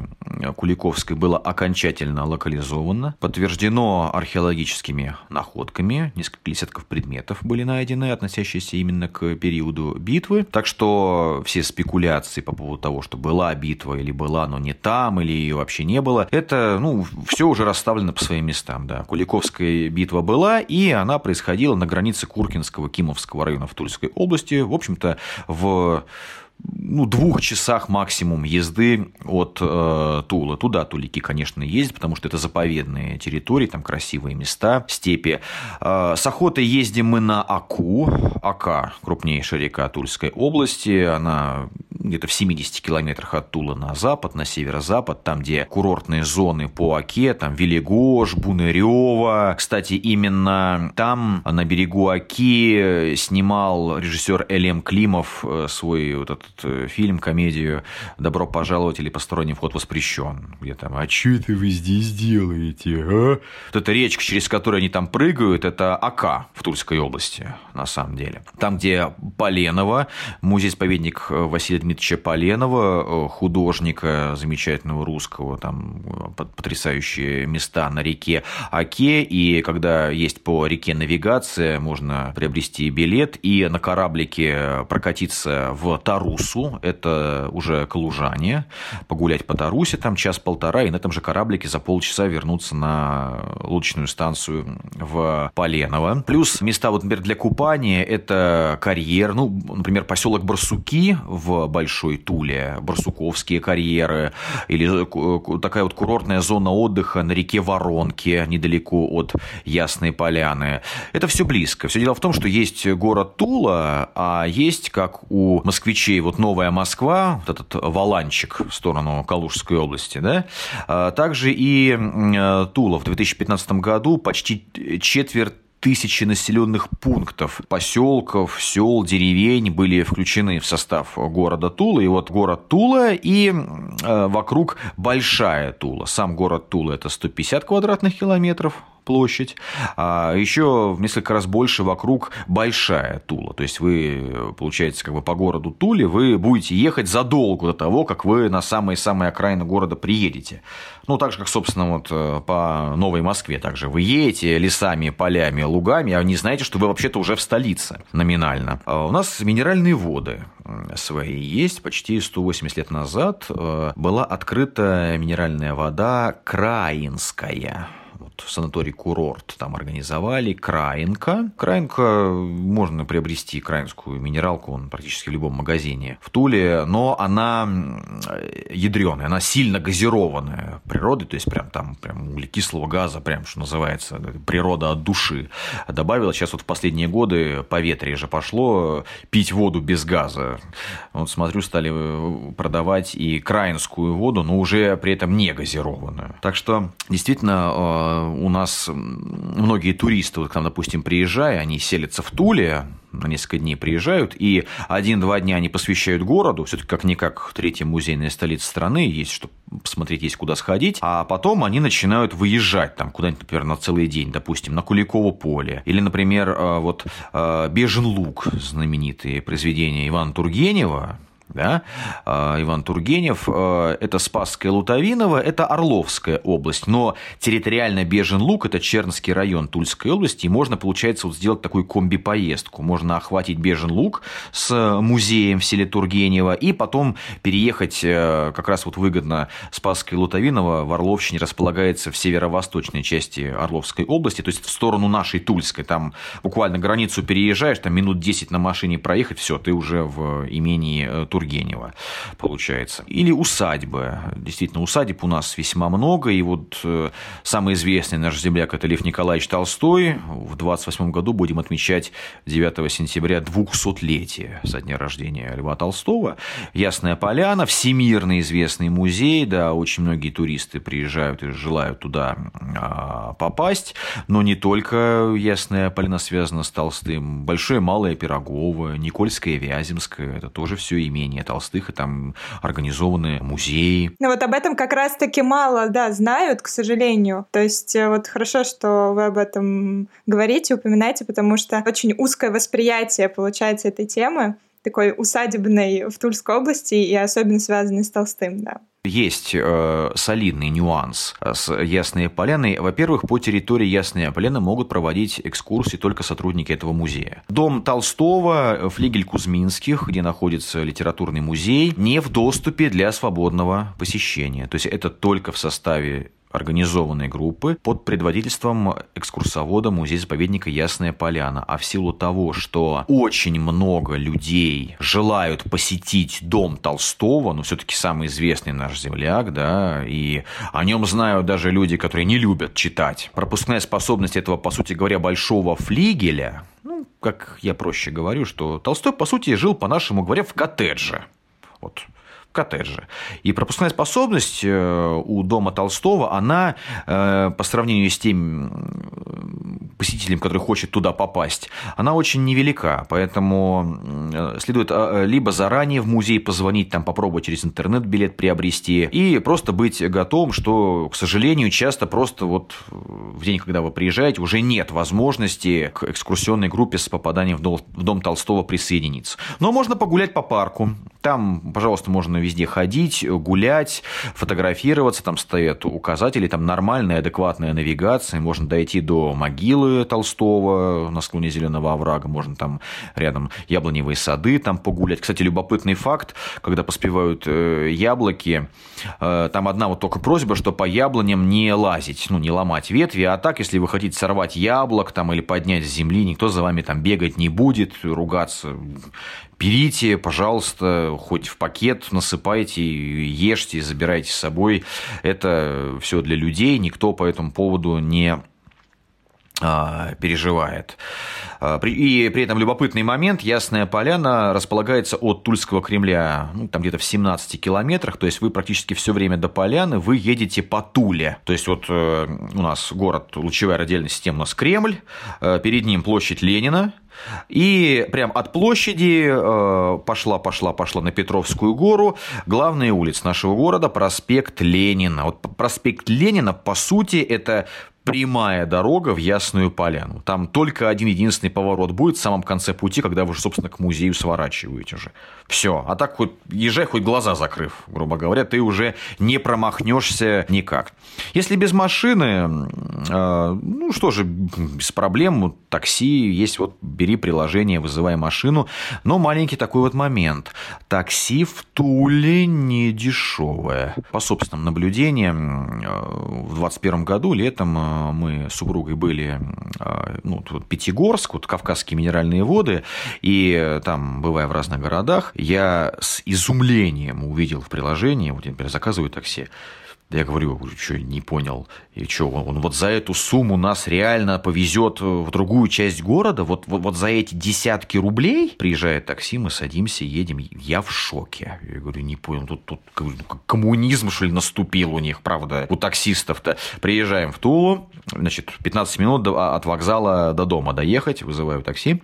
Куликовской было окончательно локализовано, подтверждено археологическими находками, несколько десятков предметов были найдены, относящиеся именно к периоду битвы. Так что все спекуляции по поводу того, что была битва или была, но не там, или ее вообще не было, это, ну, все уже расставлено по своим местам, да. Куликовская битва была, и она происходила на границе Куркинского, Кимовского района в Тульской области, в общем-то, в ну, двух часах максимум езды от э, Тула. Туда тулики, конечно, ездят, потому что это заповедные территории, там красивые места, степи. Э, с охотой ездим мы на Аку. Ака – крупнейшая река Тульской области. Она где-то в 70 километрах от Тула на запад, на северо-запад, там, где курортные зоны по Оке, там Велигош, Бунырева. Кстати, именно там, на берегу Оки, снимал режиссер Элем Климов э, свой вот этот э, фильм, комедию «Добро пожаловать» или «Посторонний вход воспрещен», где там «А что это вы здесь делаете, а?» Вот эта речка, через которую они там прыгают, это Ака в Тульской области, на самом деле. Там, где Поленово, музей-споведник Василия Дмитриевича Поленова, э, художника замечательного русского, там э, потрясающие места на реке Оке, и когда есть по реке навигация, можно приобрести билет и на кораблике прокатиться в Тарусу, это уже Калужане, погулять по Тарусе, там час-полтора, и на этом же кораблике за полчаса вернуться на лодочную станцию в Поленово. Плюс места, вот, например, для купания, это карьер, ну, например, поселок Барсуки в Большой Туле, Барсуковские карьеры, или такая вот курортная зона отдыха на реке Воронке, недалеко от Ясной Поляны. Это все близко. Все дело в том, что есть город Тула, а есть, как у москвичей, вот Новая Москва, вот этот Валанчик в сторону Калужской области, да, а также и э, Тула в 2015 году почти четверть тысячи населенных пунктов, поселков, сел, деревень были включены в состав города Тула. И вот город Тула и э, вокруг Большая Тула. Сам город Тула – это 150 квадратных километров, площадь, а еще в несколько раз больше вокруг большая Тула. То есть вы, получается, как бы по городу Туле вы будете ехать задолго до того, как вы на самые-самые окраины города приедете. Ну, так же, как, собственно, вот э, по Новой Москве также. Вы едете лесами, полями, лугами, а не знаете, что вы вообще-то уже в столице номинально. А у нас минеральные воды свои есть. Почти 180 лет назад э, была открыта минеральная вода Краинская вот санаторий-курорт там организовали, Краинка. Краинка, можно приобрести краинскую минералку, он практически в любом магазине в Туле, но она ядреная, она сильно газированная природой, то есть прям там прям углекислого газа, прям что называется, природа от души добавила. Сейчас вот в последние годы по ветре же пошло пить воду без газа. Вот смотрю, стали продавать и краинскую воду, но уже при этом не газированную. Так что действительно э, у нас многие туристы, вот к нам, допустим, приезжая, они селятся в Туле, на несколько дней приезжают, и один-два дня они посвящают городу, все-таки как-никак третья музейная столица страны, есть что посмотреть, есть куда сходить, а потом они начинают выезжать там куда-нибудь, например, на целый день, допустим, на Куликово поле, или, например, э, вот э, Бежен лук, знаменитые произведения Ивана Тургенева, да? А, Иван Тургенев, а, это Спасская Лутовиново, это Орловская область, но территориально Бежен-Лук, это Чернский район Тульской области, и можно, получается, вот сделать такую комби-поездку. Можно охватить Бежен-Лук с музеем в селе Тургенева, и потом переехать, э, как раз вот выгодно, Спасская Лутовиново в Орловщине располагается в северо-восточной части Орловской области, то есть в сторону нашей Тульской, там буквально границу переезжаешь, там минут 10 на машине проехать, все, ты уже в имении э, Тургенева, получается. Или усадьбы. Действительно, усадеб у нас весьма много. И вот э, самый известный наш земляк – это Лев Николаевич Толстой. В 28 году будем отмечать 9 сентября 200-летие со дня рождения Льва Толстого. Ясная Поляна, всемирно известный музей. Да, очень многие туристы приезжают и желают туда а, попасть. Но не только Ясная Поляна связана с Толстым. Большое Малое Пирогово, Никольское Вяземское – это тоже все имеет имения Толстых, и там организованы музеи. Ну вот об этом как раз-таки мало, да, знают, к сожалению. То есть э, вот хорошо, что вы об этом говорите, упоминаете, потому что очень узкое восприятие получается этой темы такой усадебной в Тульской области и особенно связанной с Толстым, да. Есть э, солидный нюанс с Ясной Поляной. Во-первых, по территории Ясной Поляны могут проводить экскурсии только сотрудники этого музея. Дом Толстого, флигель Кузьминских, где находится литературный музей, не в доступе для свободного посещения. То есть это только в составе организованной группы под предводительством экскурсовода музея-заповедника Ясная Поляна. А в силу того, что очень много людей желают посетить дом Толстого, ну, все-таки самый известный наш земляк, да, и о нем знают даже люди, которые не любят читать. Пропускная способность этого, по сути говоря, большого флигеля, ну, как я проще говорю, что Толстой, по сути, жил, по-нашему говоря, в коттедже. Вот коттедже. И пропускная способность э, у дома Толстого, она э, по сравнению с тем посетителем, который хочет туда попасть, она очень невелика. Поэтому э, следует либо заранее в музей позвонить, там попробовать через интернет билет приобрести, и просто быть готовым, что, к сожалению, часто просто вот в день, когда вы приезжаете, уже нет возможности к экскурсионной группе с попаданием в дом Толстого присоединиться. Но можно погулять по парку. Там, пожалуйста, можно везде ходить, гулять, фотографироваться, там стоят указатели, там нормальная, адекватная навигация, можно дойти до могилы Толстого на склоне Зеленого оврага, можно там рядом яблоневые сады там погулять. Кстати, любопытный факт, когда поспевают э, яблоки, э, там одна вот только просьба, что по яблоням не лазить, ну, не ломать ветви, а так, если вы хотите сорвать яблок там или поднять с земли, никто за вами там бегать не будет, ругаться берите, пожалуйста, хоть в пакет насыпайте, ешьте, забирайте с собой. Это все для людей, никто по этому поводу не а, переживает. А, и при этом любопытный момент, Ясная Поляна располагается от Тульского Кремля, ну, там где-то в 17 километрах, то есть вы практически все время до Поляны, вы едете по Туле. То есть вот э, у нас город, лучевая радиальная система, у нас Кремль, э, перед ним площадь Ленина, и прям от площади э, пошла, пошла, пошла на Петровскую гору. Главная улица нашего города – проспект Ленина. Вот проспект Ленина, по сути, это прямая дорога в Ясную Поляну. Там только один единственный поворот будет в самом конце пути, когда вы уже, собственно, к музею сворачиваете уже. Все. А так хоть езжай, хоть глаза закрыв, грубо говоря, ты уже не промахнешься никак. Если без машины, э, ну что же, без проблем, такси, есть вот бери приложение, вызывай машину. Но маленький такой вот момент. Такси в Туле не дешевое. По собственным наблюдениям, в 2021 году летом мы с супругой были ну, тут Пятигорск, вот Кавказские минеральные воды, и там, бывая в разных городах, я с изумлением увидел в приложении, вот я, например, заказываю такси, я говорю, что не понял, и что, он вот за эту сумму нас реально повезет в другую часть города, вот, вот, вот за эти десятки рублей приезжает такси, мы садимся, едем, я в шоке. Я говорю, не понял, тут, тут коммунизм, что ли, наступил у них, правда, у таксистов-то. Приезжаем в Тулу, значит, 15 минут от вокзала до дома доехать, вызываю такси.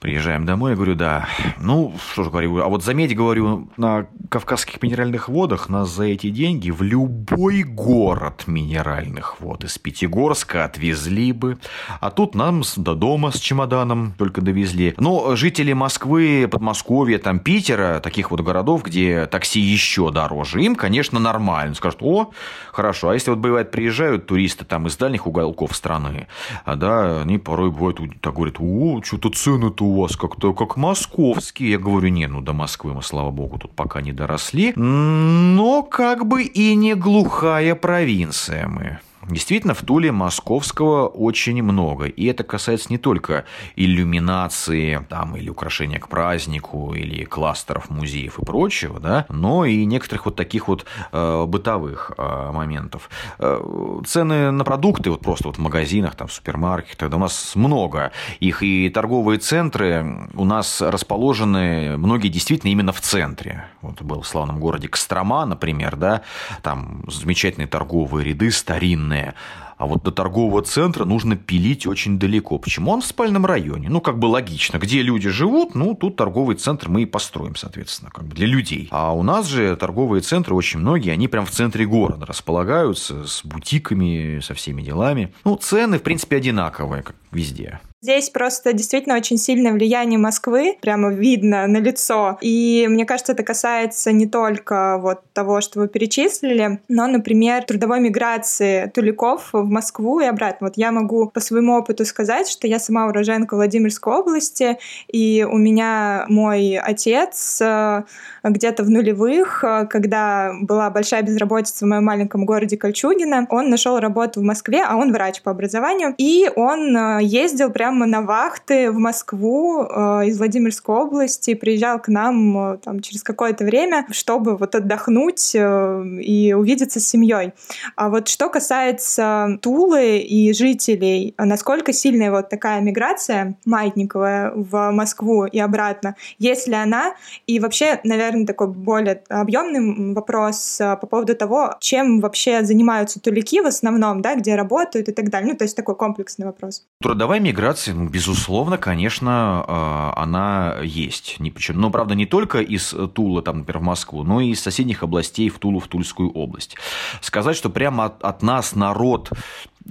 Приезжаем домой, я говорю, да. Ну, что же говорю, а вот заметь, говорю, на Кавказских минеральных водах нас за эти деньги в любой город минеральных вод из Пятигорска отвезли бы. А тут нам до дома с чемоданом только довезли. Но жители Москвы, Подмосковья, там Питера, таких вот городов, где такси еще дороже, им, конечно, нормально. Скажут, о, хорошо. А если вот бывает приезжают туристы там из дальних уголков страны, а, да, они порой бывают так говорят, о, что-то цены-то вас как-то как московские. Я говорю, не, ну до Москвы мы, слава богу, тут пока не доросли. Но как бы и не глухая провинция мы. Действительно, в Туле московского очень много. И это касается не только иллюминации там, или украшения к празднику, или кластеров музеев и прочего, да, но и некоторых вот таких вот э, бытовых э, моментов. Э, цены на продукты вот просто вот в магазинах, там, в супермаркетах, тогда у нас много их. И торговые центры у нас расположены, многие действительно именно в центре. Вот был в славном городе Кострома, например, да, там замечательные торговые ряды старинные, стороны. А вот до торгового центра нужно пилить очень далеко. Почему? Он в спальном районе. Ну, как бы логично. Где люди живут, ну, тут торговый центр мы и построим, соответственно, как бы для людей. А у нас же торговые центры очень многие, они прям в центре города располагаются с бутиками, со всеми делами. Ну, цены, в принципе, одинаковые, как везде. Здесь просто действительно очень сильное влияние Москвы, прямо видно на лицо. И мне кажется, это касается не только вот того, что вы перечислили, но, например, трудовой миграции туликов в Москву и обратно. Вот я могу по своему опыту сказать, что я сама уроженка Владимирской области, и у меня мой отец э, где-то в нулевых, э, когда была большая безработица в моем маленьком городе Кольчугино, он нашел работу в Москве, а он врач по образованию, и он э, ездил прямо прямо на вахты в Москву э, из Владимирской области, приезжал к нам э, там, через какое-то время, чтобы вот отдохнуть э, и увидеться с семьей. А вот что касается Тулы и жителей, насколько сильная вот такая миграция маятниковая в Москву и обратно, есть ли она? И вообще, наверное, такой более объемный вопрос э, по поводу того, чем вообще занимаются тулики в основном, да, где работают и так далее. Ну, то есть такой комплексный вопрос. Трудовая миграция ну, безусловно, конечно, а, она есть. Но, правда, не только из Тула, там, например, в Москву, но и из соседних областей в Тулу, в Тульскую область. Сказать, что прямо от, от нас народ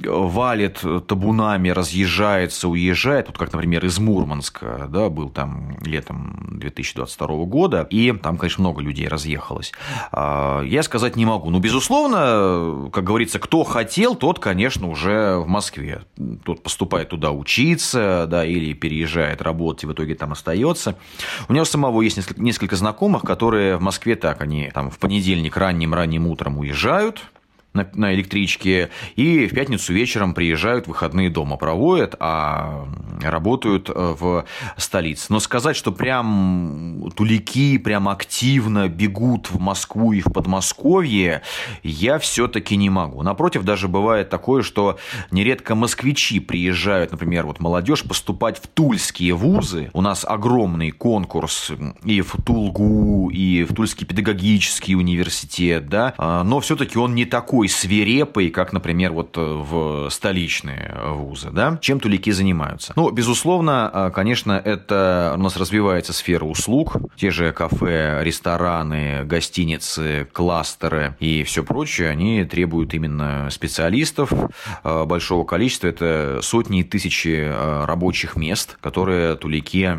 валит табунами, разъезжается, уезжает, вот как, например, из Мурманска, да, был там летом 2022 года, и там, конечно, много людей разъехалось. А, я сказать не могу. Ну, безусловно, как говорится, кто хотел, тот, конечно, уже в Москве. Тот поступает туда учиться, да, или переезжает работать, и в итоге там остается. У него самого есть несколько знакомых, которые в Москве так, они там в понедельник ранним-ранним утром уезжают, на, на электричке, и в пятницу вечером приезжают, выходные дома проводят, а работают э, в столице. Но сказать, что прям тулики прям активно бегут в Москву и в Подмосковье, я все-таки не могу. Напротив, даже бывает такое, что нередко москвичи приезжают, например, вот молодежь поступать в тульские вузы. У нас огромный конкурс и в Тулгу, и в Тульский педагогический университет, да, а, но все-таки он не такой такой свирепый, как, например, вот э, в столичные вузы, да? Чем тулики занимаются? Ну, безусловно, э, конечно, это у нас развивается сфера услуг, те же кафе, рестораны, гостиницы, кластеры и все прочее, они требуют именно специалистов э, большого количества, это сотни и тысячи рабочих мест, которые тулики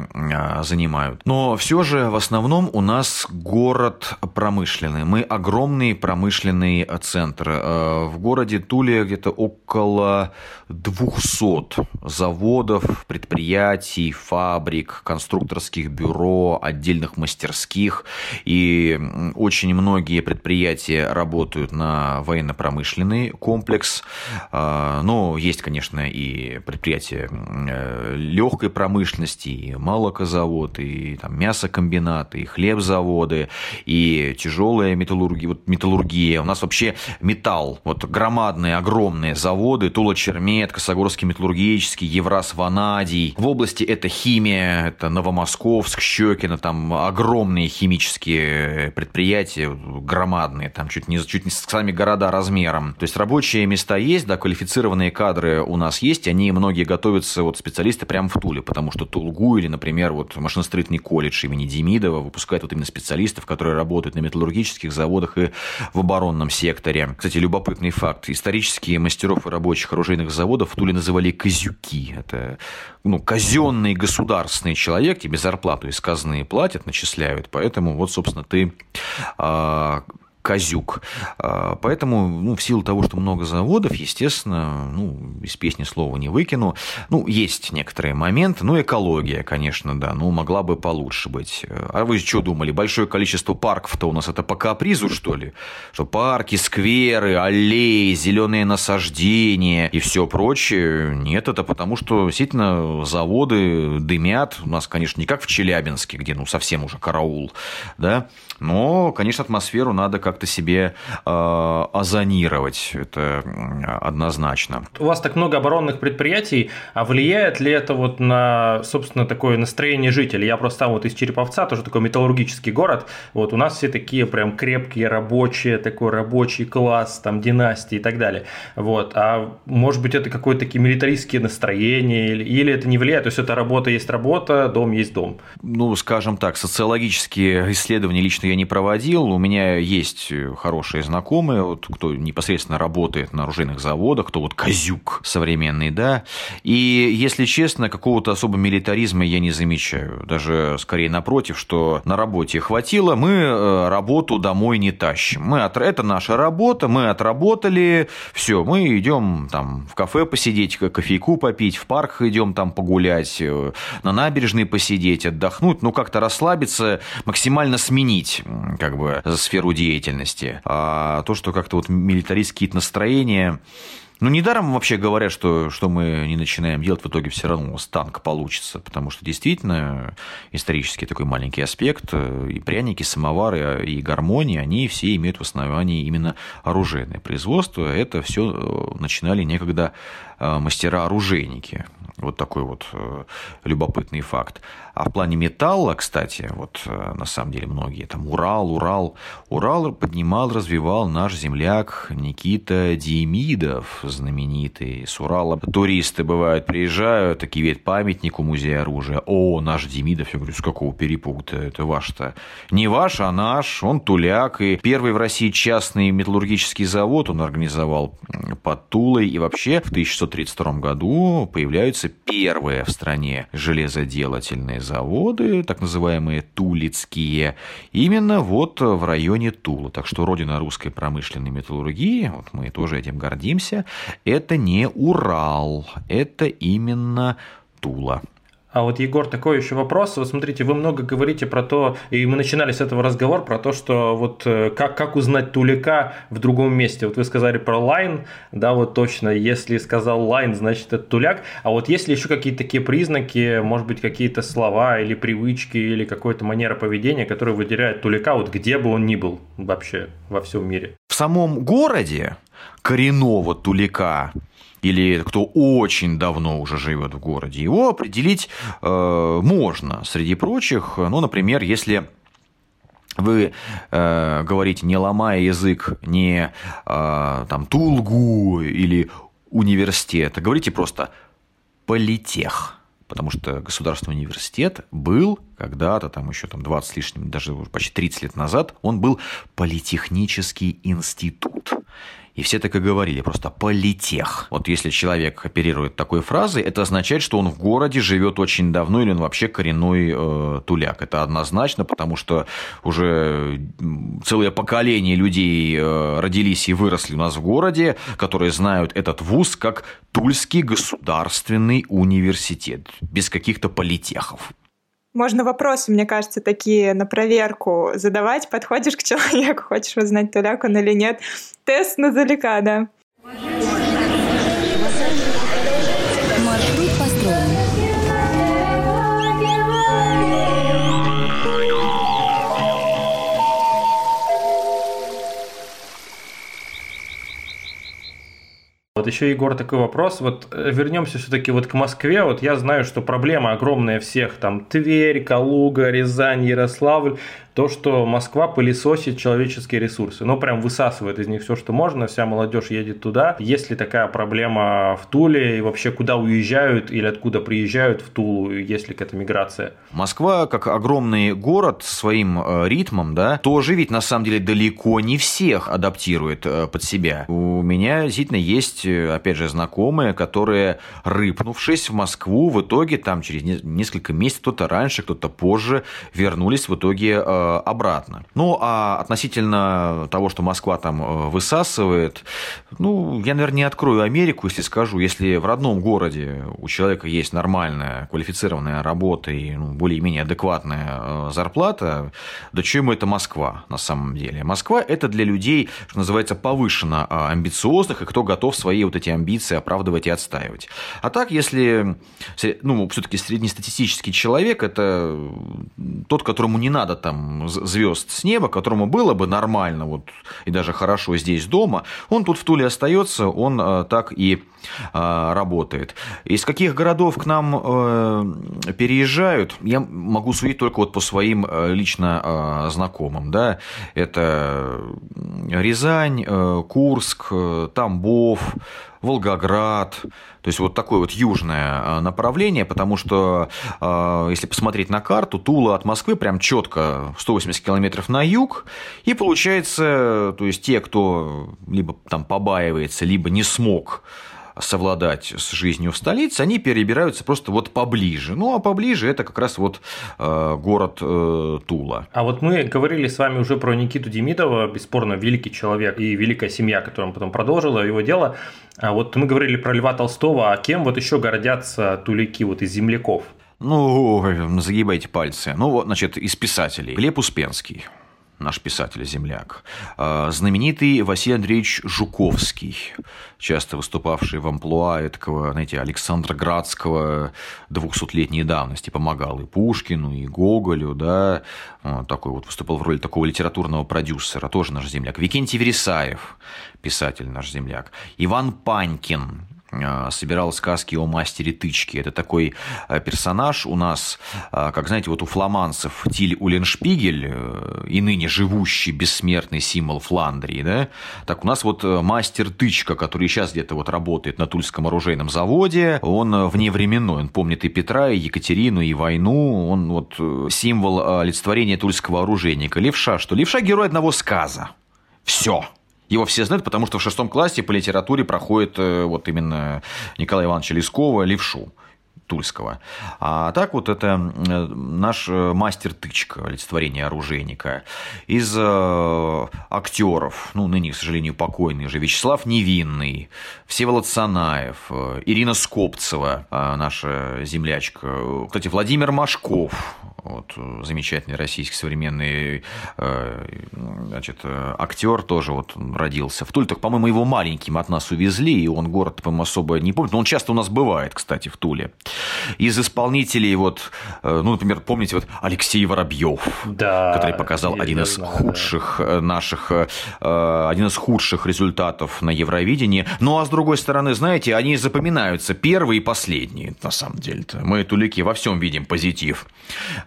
занимают. Но все же в основном у нас город промышленный, мы огромный промышленный центр, Э, в городе Туле где-то около 200 заводов, предприятий, фабрик, конструкторских бюро, отдельных мастерских. И очень многие предприятия работают на военно-промышленный комплекс. Э, но есть, конечно, и предприятия легкой промышленности, и молокозавод, и там, мясокомбинаты, и хлебзаводы, и тяжелая металлургия. Вот металлургия. У нас вообще металл. Вот громадные, огромные заводы. Тула Чермет, Косогорский металлургический, Евраз Ванадий. В области это химия, это Новомосковск, Щекино, там огромные химические предприятия, громадные, там чуть не, чуть не сами города размером. То есть рабочие места есть, да, квалифицированные кадры у нас есть, они многие готовятся, вот специалисты прямо в Туле, потому что Тулгу или, например, вот машиностроительный колледж имени Демидова выпускает вот именно специалистов, которые работают на металлургических заводах и в оборонном секторе. Кстати, любопытный факт. Исторические мастеров и рабочих оружейных заводов в Туле называли казюки. Это ну, казенный государственный человек, тебе зарплату из казны платят, начисляют, поэтому вот, собственно, ты а, Козюк. А, поэтому, ну, в силу того, что много заводов, естественно, ну, из песни слова не выкину. Ну, есть некоторые моменты. Ну, экология, конечно, да, ну, могла бы получше быть. А вы что думали, большое количество парков-то у нас это по капризу, что ли? Что парки, скверы, аллеи, зеленые насаждения и все прочее? Нет, это потому, что действительно заводы дымят. У нас, конечно, не как в Челябинске, где, ну, совсем уже караул, да, но, конечно, атмосферу надо как как-то себе э, озонировать. Это однозначно. У вас так много оборонных предприятий, а влияет ли это вот на, собственно, такое настроение жителей? Я просто там вот из Череповца, тоже такой металлургический город, вот у нас все такие прям крепкие, рабочие, такой рабочий класс, там династии и так далее. Вот. А может быть это какое-то такие милитаристские настроения или, или это не влияет? То есть это работа есть работа, дом есть дом? Ну, скажем так, социологические исследования лично я не проводил. У меня есть есть хорошие знакомые, вот, кто непосредственно работает на оружейных заводах, кто вот козюк современный, да. И, если честно, какого-то особо милитаризма я не замечаю. Даже скорее напротив, что на работе хватило, мы э, работу домой не тащим. Мы от... Это наша работа, мы отработали, все, мы идем там в кафе посидеть, кофейку попить, в парк идем там погулять, э, на набережной посидеть, отдохнуть, ну как-то расслабиться, максимально сменить как бы сферу деятельности деятельности. А то, что как-то вот милитаристские настроения, ну, недаром вообще говорят, что, что мы не начинаем делать, в итоге все равно у нас танк получится, потому что действительно исторический такой маленький аспект, и пряники, самовары, и гармонии, они все имеют в основании именно оружейное производство. Это все э, начинали некогда э, мастера-оружейники. Вот такой вот э, любопытный факт. А в плане металла, кстати, вот на самом деле многие, там Урал, Урал, Урал поднимал, развивал наш земляк Никита Демидов, знаменитый, с Урала. Туристы бывают, приезжают, такие видят памятнику музея оружия. О, наш Демидов. Я говорю, с какого перепуга-то? Это ваш-то. Не ваш, а наш. Он туляк. И первый в России частный металлургический завод он организовал под Тулой. И вообще в 1632 году появляются первые в стране железоделательные заводы, так называемые тулицкие, именно вот в районе Тула. Так что родина русской промышленной металлургии, вот мы тоже этим гордимся, это не Урал, это именно Тула. А вот, Егор, такой еще вопрос. Вот смотрите, вы много говорите про то, и мы начинали с этого разговора, про то, что вот э, как, как узнать туляка в другом месте. Вот вы сказали про лайн, да, вот точно, если сказал лайн, значит это туляк. А вот есть ли еще какие-то такие признаки, может быть, какие-то слова или привычки, или какая-то манера поведения, которые выделяют туляка, вот где бы он ни был вообще во всем мире? В самом городе коренного тулика или кто очень давно уже живет в городе, его определить э, можно. Среди прочих, ну, например, если вы э, говорите, не ломая язык, не э, там Тулгу или университет, а говорите просто политех. Потому что государственный университет был когда-то, там еще там 20 с лишним, даже почти 30 лет назад, он был политехнический институт. И все так и говорили, просто политех. Вот если человек оперирует такой фразой, это означает, что он в городе живет очень давно или он вообще коренной э, туляк. Это однозначно, потому что уже целое поколение людей э, родились и выросли у нас в городе, которые знают этот вуз как Тульский государственный университет, без каких-то политехов. Можно вопросы, мне кажется, такие на проверку задавать. Подходишь к человеку, хочешь узнать, туляк он или нет. Тест на залика, да. Еще, Егор, такой вопрос. Вот э, вернемся все-таки вот к Москве. Вот я знаю, что проблема огромная всех. Там Тверь, Калуга, Рязань, Ярославль то, что Москва пылесосит человеческие ресурсы. Ну, прям высасывает из них все, что можно, вся молодежь едет туда. Есть ли такая проблема в Туле и вообще куда уезжают или откуда приезжают в Тулу, есть ли какая-то миграция? Москва, как огромный город своим э, ритмом, да, тоже ведь на самом деле далеко не всех адаптирует э, под себя. У меня действительно есть, э, опять же, знакомые, которые, рыпнувшись в Москву, в итоге там через несколько месяцев, кто-то раньше, кто-то позже, вернулись в итоге обратно. Ну, а относительно того, что Москва там э, высасывает, ну, я, наверное, не открою Америку, если скажу, если в родном городе у человека есть нормальная квалифицированная работа и ну, более-менее адекватная э, зарплата, да что ему это Москва на самом деле? Москва – это для людей, что называется, повышенно э, амбициозных, и кто готов свои вот эти амбиции оправдывать и отстаивать. А так, если, ну, все-таки среднестатистический человек – это тот, которому не надо там звезд с неба, которому было бы нормально вот, и даже хорошо здесь дома, он тут в Туле остается, он э, так и э, работает. Из каких городов к нам э, переезжают, я могу судить только вот по своим лично знакомым. Да? Это Рязань, Курск, Тамбов, Волгоград, то есть вот такое вот южное а, направление, потому что а, если посмотреть на карту, Тула от Москвы прям четко 180 километров на юг, и получается, то есть те, кто либо там побаивается, либо не смог совладать с жизнью в столице, они перебираются просто вот поближе. Ну, а поближе это как раз вот э, город э, Тула. А вот мы говорили с вами уже про Никиту Демидова, бесспорно великий человек и великая семья, которая потом продолжила его дело. А вот мы говорили про Льва Толстого, а кем вот еще гордятся тулики вот из земляков? Ну, загибайте пальцы. Ну, вот, значит, из писателей. Глеб Успенский наш писатель-земляк, а, знаменитый Василий Андреевич Жуковский, часто выступавший в амплуа этого, знаете, Александра Градского 200-летней давности, помогал и Пушкину, и Гоголю, да, такой вот выступал в роли такого литературного продюсера, тоже наш земляк. Викентий Вересаев, писатель наш земляк. Иван Панькин, собирал сказки о мастере тычки. Это такой а, персонаж у нас, а, как знаете, вот у фламанцев Тиль Уленшпигель, э, и ныне живущий бессмертный символ Фландрии, да? Так у нас вот э, мастер тычка, который сейчас где-то вот работает на Тульском оружейном заводе, он э, вневременной, он помнит и Петра, и Екатерину, и войну, он вот символ олицетворения тульского оружейника. Левша, что левша герой одного сказа. Все. Его все знают, потому что в шестом классе по литературе проходит э, вот именно Николая Ивановича Лескова «Левшу». Тульского. А так вот это наш э, мастер тычка, олицетворение оружейника. Из э, актеров, ну, ныне, к сожалению, покойный уже, Вячеслав Невинный, Всеволод Санаев, э, Ирина Скопцева, э, наша землячка, кстати, Владимир Машков, вот, замечательный российский современный э, значит, актер тоже вот родился в Туле. Так, по-моему, его маленьким от нас увезли, и он город, по-моему, особо не помнит. Но он часто у нас бывает, кстати, в Туле. Из исполнителей, вот, э, ну, например, помните, вот Алексей Воробьев, да, который показал один из знаю, худших да. наших, один из худших результатов на Евровидении. Ну, а с другой стороны, знаете, они запоминаются первые и последние, на самом деле-то. Мы, тулики, во всем видим позитив.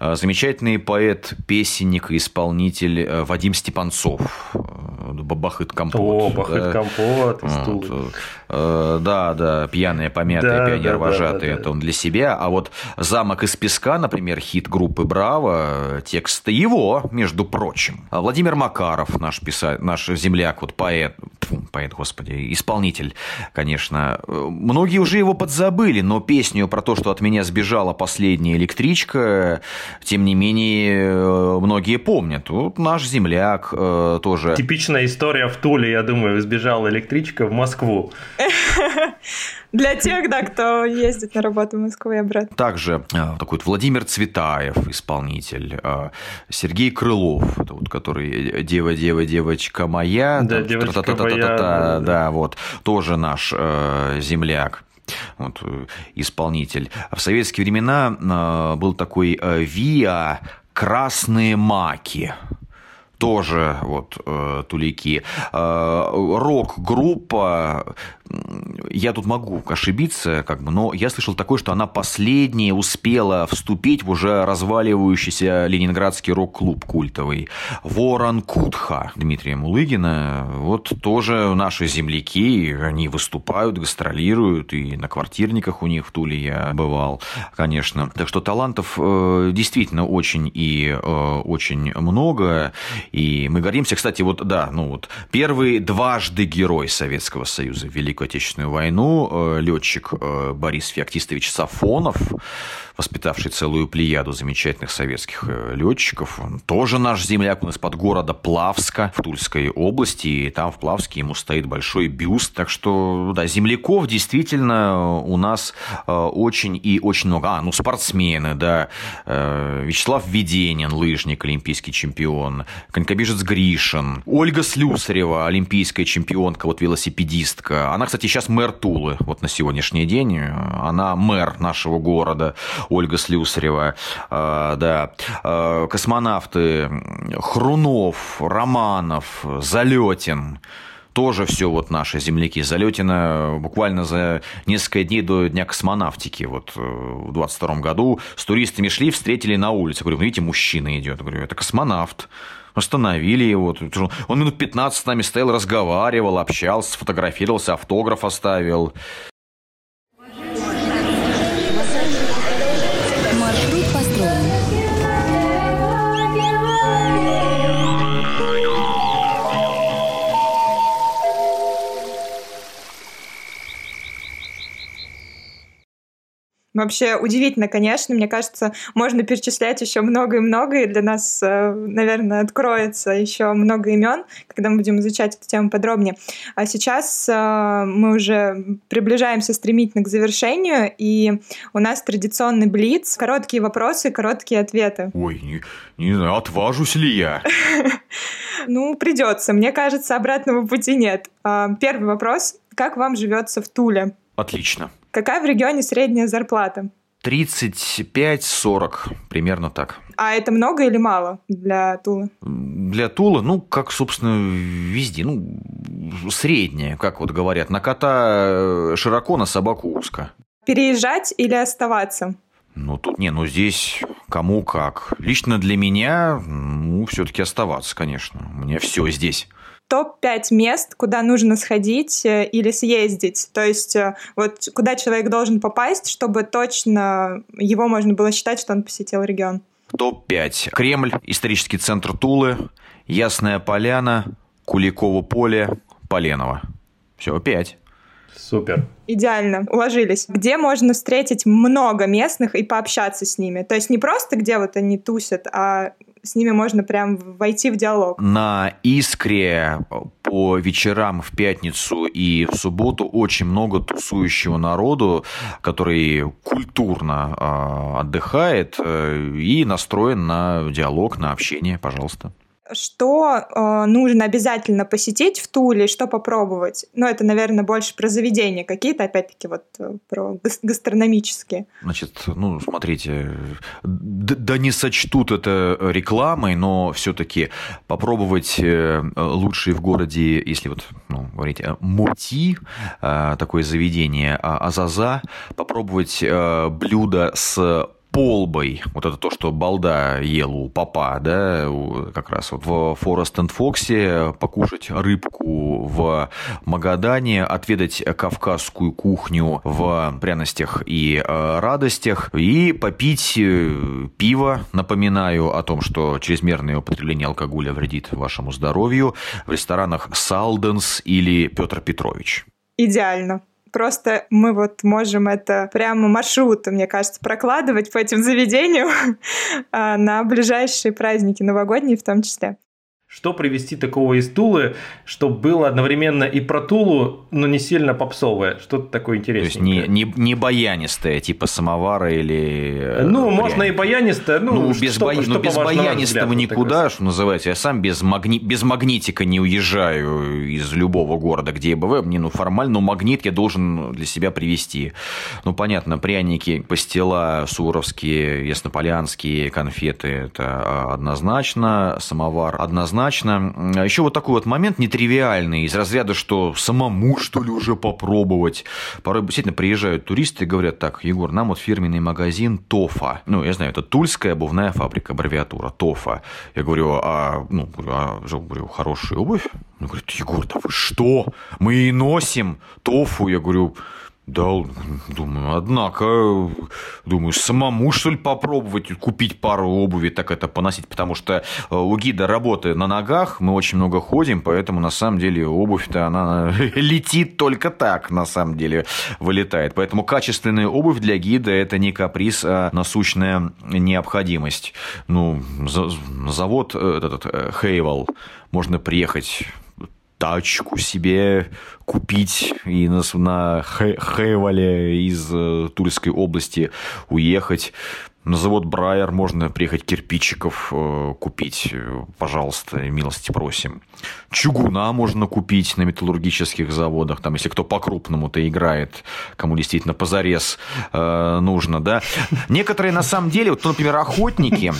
Э, замечательный поэт, песенник и исполнитель э, Вадим Степанцов. Э, Бабахыт компот. О, Бахыт компот. Вот. Да, да, пьяные, помятые, да, пионер вожатый, да, да, это он для себя. А вот «Замок из песка», например, хит группы «Браво», текст его, между прочим. А Владимир Макаров, наш, писатель, наш земляк, вот поэт, поэт, господи, исполнитель, конечно. Многие уже его подзабыли, но песню про то, что от меня сбежала последняя электричка, тем не менее, многие помнят. Вот наш земляк э, тоже. Типичная история в Туле, я думаю, сбежала электричка в Москву. Для тех, да, кто ездит на работу в Москву и обратно. Также э, такой вот Владимир Цветаев, исполнитель, э, Сергей Крылов, это вот, который «Дева, дева, девочка моя». Да, девочка моя. Да, вот, тоже наш э, земляк вот, исполнитель. В советские времена был такой ВИА «Красные маки» тоже вот э, тулики. Э, рок-группа я тут могу ошибиться, как бы, но я слышал такое, что она последняя успела вступить в уже разваливающийся ленинградский рок-клуб культовый. Ворон Кутха Дмитрия Мулыгина. Вот тоже наши земляки, они выступают, гастролируют, и на квартирниках у них в Туле я бывал, конечно. Так что талантов э, действительно очень и э, очень много, и мы гордимся. Кстати, вот, да, ну вот, первый дважды герой Советского Союза, Великой Великую Отечественную войну э, летчик э, Борис Феоктистович Сафонов, воспитавший целую плеяду замечательных советских э, летчиков, он тоже наш земляк, он из-под города Плавска в Тульской области, и там в Плавске ему стоит большой бюст, так что, да, земляков действительно у нас очень и очень много. А, ну, спортсмены, да, Вячеслав Веденин, лыжник, олимпийский чемпион, конькобежец Гришин, Ольга Слюсарева, олимпийская чемпионка, вот велосипедистка, она, кстати, сейчас мэр Тулы, вот на сегодняшний день. Она мэр нашего города, Ольга Слюсарева. А, да. А, космонавты Хрунов, Романов, Залетин тоже все вот наши земляки. Залетина буквально за несколько дней до Дня космонавтики вот э, в 22 году с туристами шли, встретили на улице. Говорю, видите, мужчина идет. Говорю, это космонавт. Остановили его. Он минут 15 с нами стоял, разговаривал, общался, фотографировался, автограф оставил. Вообще удивительно, конечно. Мне кажется, можно перечислять еще много и много, и для нас, э, наверное, откроется еще много имен, когда мы будем изучать эту тему подробнее. А сейчас э, мы уже приближаемся стремительно к завершению, и у нас традиционный блиц. Короткие вопросы, короткие ответы. Ой, не, не знаю, отважусь ли я? Ну, придется. Мне кажется, обратного пути нет. А, первый вопрос. Как вам живется в Туле? Отлично. Какая в регионе средняя зарплата? 35-40, примерно так. А это много или мало для Тулы? Для Тулы, ну, как, собственно, везде, ну, средняя, как вот говорят, на кота широко, на собаку узко. Переезжать или оставаться? Ну, тут не, ну здесь кому как. Лично для меня, ну, все-таки оставаться, конечно. У меня все здесь топ-5 мест, куда нужно сходить э, или съездить. То есть э, вот куда человек должен попасть, чтобы точно его можно было считать, что он посетил регион. Топ-5. Кремль, исторический центр Тулы, Ясная Поляна, Куликово поле, Поленово. Все, пять. Супер. Идеально, уложились. Где можно встретить много местных и пообщаться с ними? То есть не просто где вот они тусят, а с ними можно прям войти в диалог. На Искре по вечерам в пятницу и в субботу очень много тусующего народу, который культурно э, отдыхает э, и настроен на диалог, на общение, пожалуйста что э, нужно обязательно посетить в Туле, что попробовать? Ну, это, наверное, больше про заведения какие-то, опять-таки, вот э, про гастрономические. Значит, ну, смотрите, да не сочтут это рекламой, но все-таки попробовать э, лучшие в городе, если вот, ну, говорить, мути, такое заведение, а, Азаза, попробовать блюдо с полбой. Вот это то, что балда ел у папа, да, как раз вот в Форест энд Фоксе покушать рыбку в Магадане, отведать кавказскую кухню в пряностях и э, радостях и попить э, пиво. Напоминаю о том, что чрезмерное употребление алкоголя вредит вашему здоровью в ресторанах Салденс или Петр Петрович. Идеально. Просто мы вот можем это прямо маршрут, мне кажется, прокладывать по этим заведениям а, на ближайшие праздники новогодние в том числе. Что привести такого из Тулы, чтобы было одновременно и про Тулу, но не сильно попсовое? Что-то такое интересное. То есть не, не, не баянистое, типа самовара или... Э, ну, пряник. можно и баянистое. Ну, ну без, что, бо... что, ну, без баянистого взгляд, никуда, что называется. Я сам без, магни... без магнитика не уезжаю из любого города, где я бываю. Мне, ну, формально, ну, магнит я должен для себя привести. Ну, понятно, пряники, пастила, суровские, яснополянские конфеты, это однозначно. Самовар однозначно однозначно. Еще вот такой вот момент нетривиальный, из разряда, что самому, что ли, уже попробовать. Порой действительно приезжают туристы и говорят, так, Егор, нам вот фирменный магазин ТОФА. Ну, я знаю, это Тульская обувная фабрика, аббревиатура ТОФА. Я говорю, а, ну, а, говорю, хорошая обувь? Он говорит, Егор, да вы что? Мы и носим ТОФУ. Я говорю, да, думаю, однако, думаю, самому, что ли, попробовать купить пару обуви, так это поносить, потому что э, у гида работы на ногах, мы очень много ходим, поэтому, на самом деле, обувь-то, она летит только так, на самом деле, вылетает. Поэтому качественная обувь для гида – это не каприз, а насущная необходимость. Ну, завод э, этот, Хейвел, э, можно приехать тачку себе купить и на, на Хейвале из э, Тульской области уехать. На завод Брайер можно приехать кирпичиков э, купить, пожалуйста, милости просим. Чугуна можно купить на металлургических заводах, там, если кто по-крупному-то играет, кому действительно позарез э, нужно, да. Некоторые, на самом деле, вот, например, охотники,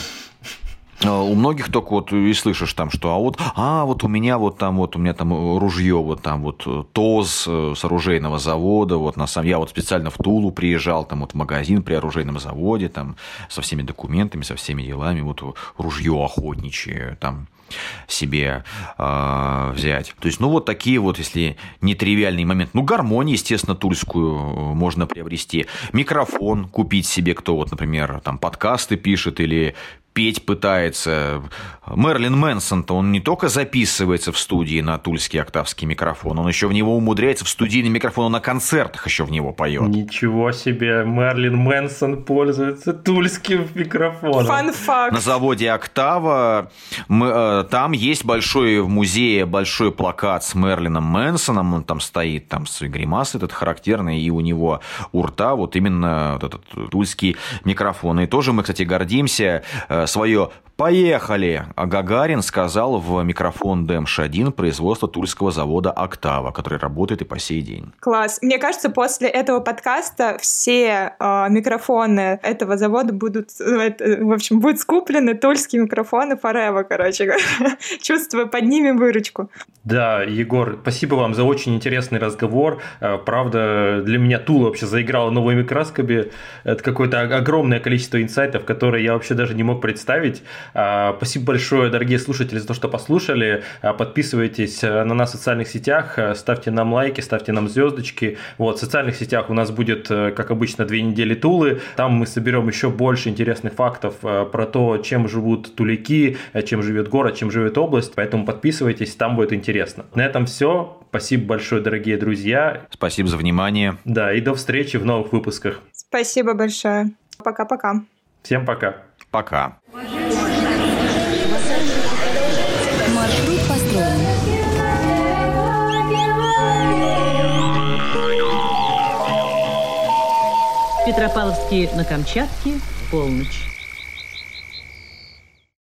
у многих только вот и слышишь там, что а вот, а вот у меня вот там вот, у меня там ружье вот там вот э, ТОЗ э, с оружейного завода, вот на самом я вот специально в Тулу приезжал, там вот в магазин при оружейном заводе, там со всеми документами, со всеми делами, вот ружье охотничье, там себе э, взять. То есть, ну, вот такие вот, если нетривиальный момент. Ну, гармонию, естественно, тульскую э, можно приобрести. Микрофон купить себе, кто вот, например, там подкасты пишет или петь пытается. Мерлин Мэнсон-то он не только записывается в студии на тульский октавский микрофон, он еще в него умудряется в студийный микрофон, он на концертах еще в него поет. Ничего себе, Мерлин Мэнсон пользуется тульским микрофоном. Фан факт. На заводе Октава мы, э, там есть большой в музее большой плакат с Мерлином Мэнсоном, он там стоит, там с гримас этот характерный, и у него у рта вот именно вот этот тульский микрофон. И тоже мы, кстати, гордимся э, свое «Поехали!» А Гагарин сказал в микрофон ДМШ-1 производства тульского завода «Октава», который работает и по сей день. Класс. Мне кажется, после этого подкаста все э, микрофоны этого завода будут, в общем, будут скуплены тульские микрофоны forever, короче. Чувствую, поднимем выручку. Да, Егор, спасибо вам за очень интересный разговор. Э, правда, для меня Тула вообще заиграла новыми красками. Это какое-то огромное количество инсайтов, которые я вообще даже не мог представить. А, спасибо большое, дорогие слушатели, за то, что послушали. А, подписывайтесь э, на нас в социальных сетях, э, ставьте нам лайки, ставьте нам звездочки. Вот, в социальных сетях у нас будет, э, как обычно, две недели Тулы. Там мы соберем еще больше интересных фактов про то, чем живут тулики, чем живет город, чем живет область. Поэтому подписывайтесь, там будет интересно. На этом все. Спасибо большое, дорогие друзья. Спасибо за внимание. Да, и до встречи в новых выпусках. Спасибо большое. Пока-пока. Всем пока. Пока. Маршрут построен. Петропавловске на Камчатке, полночь.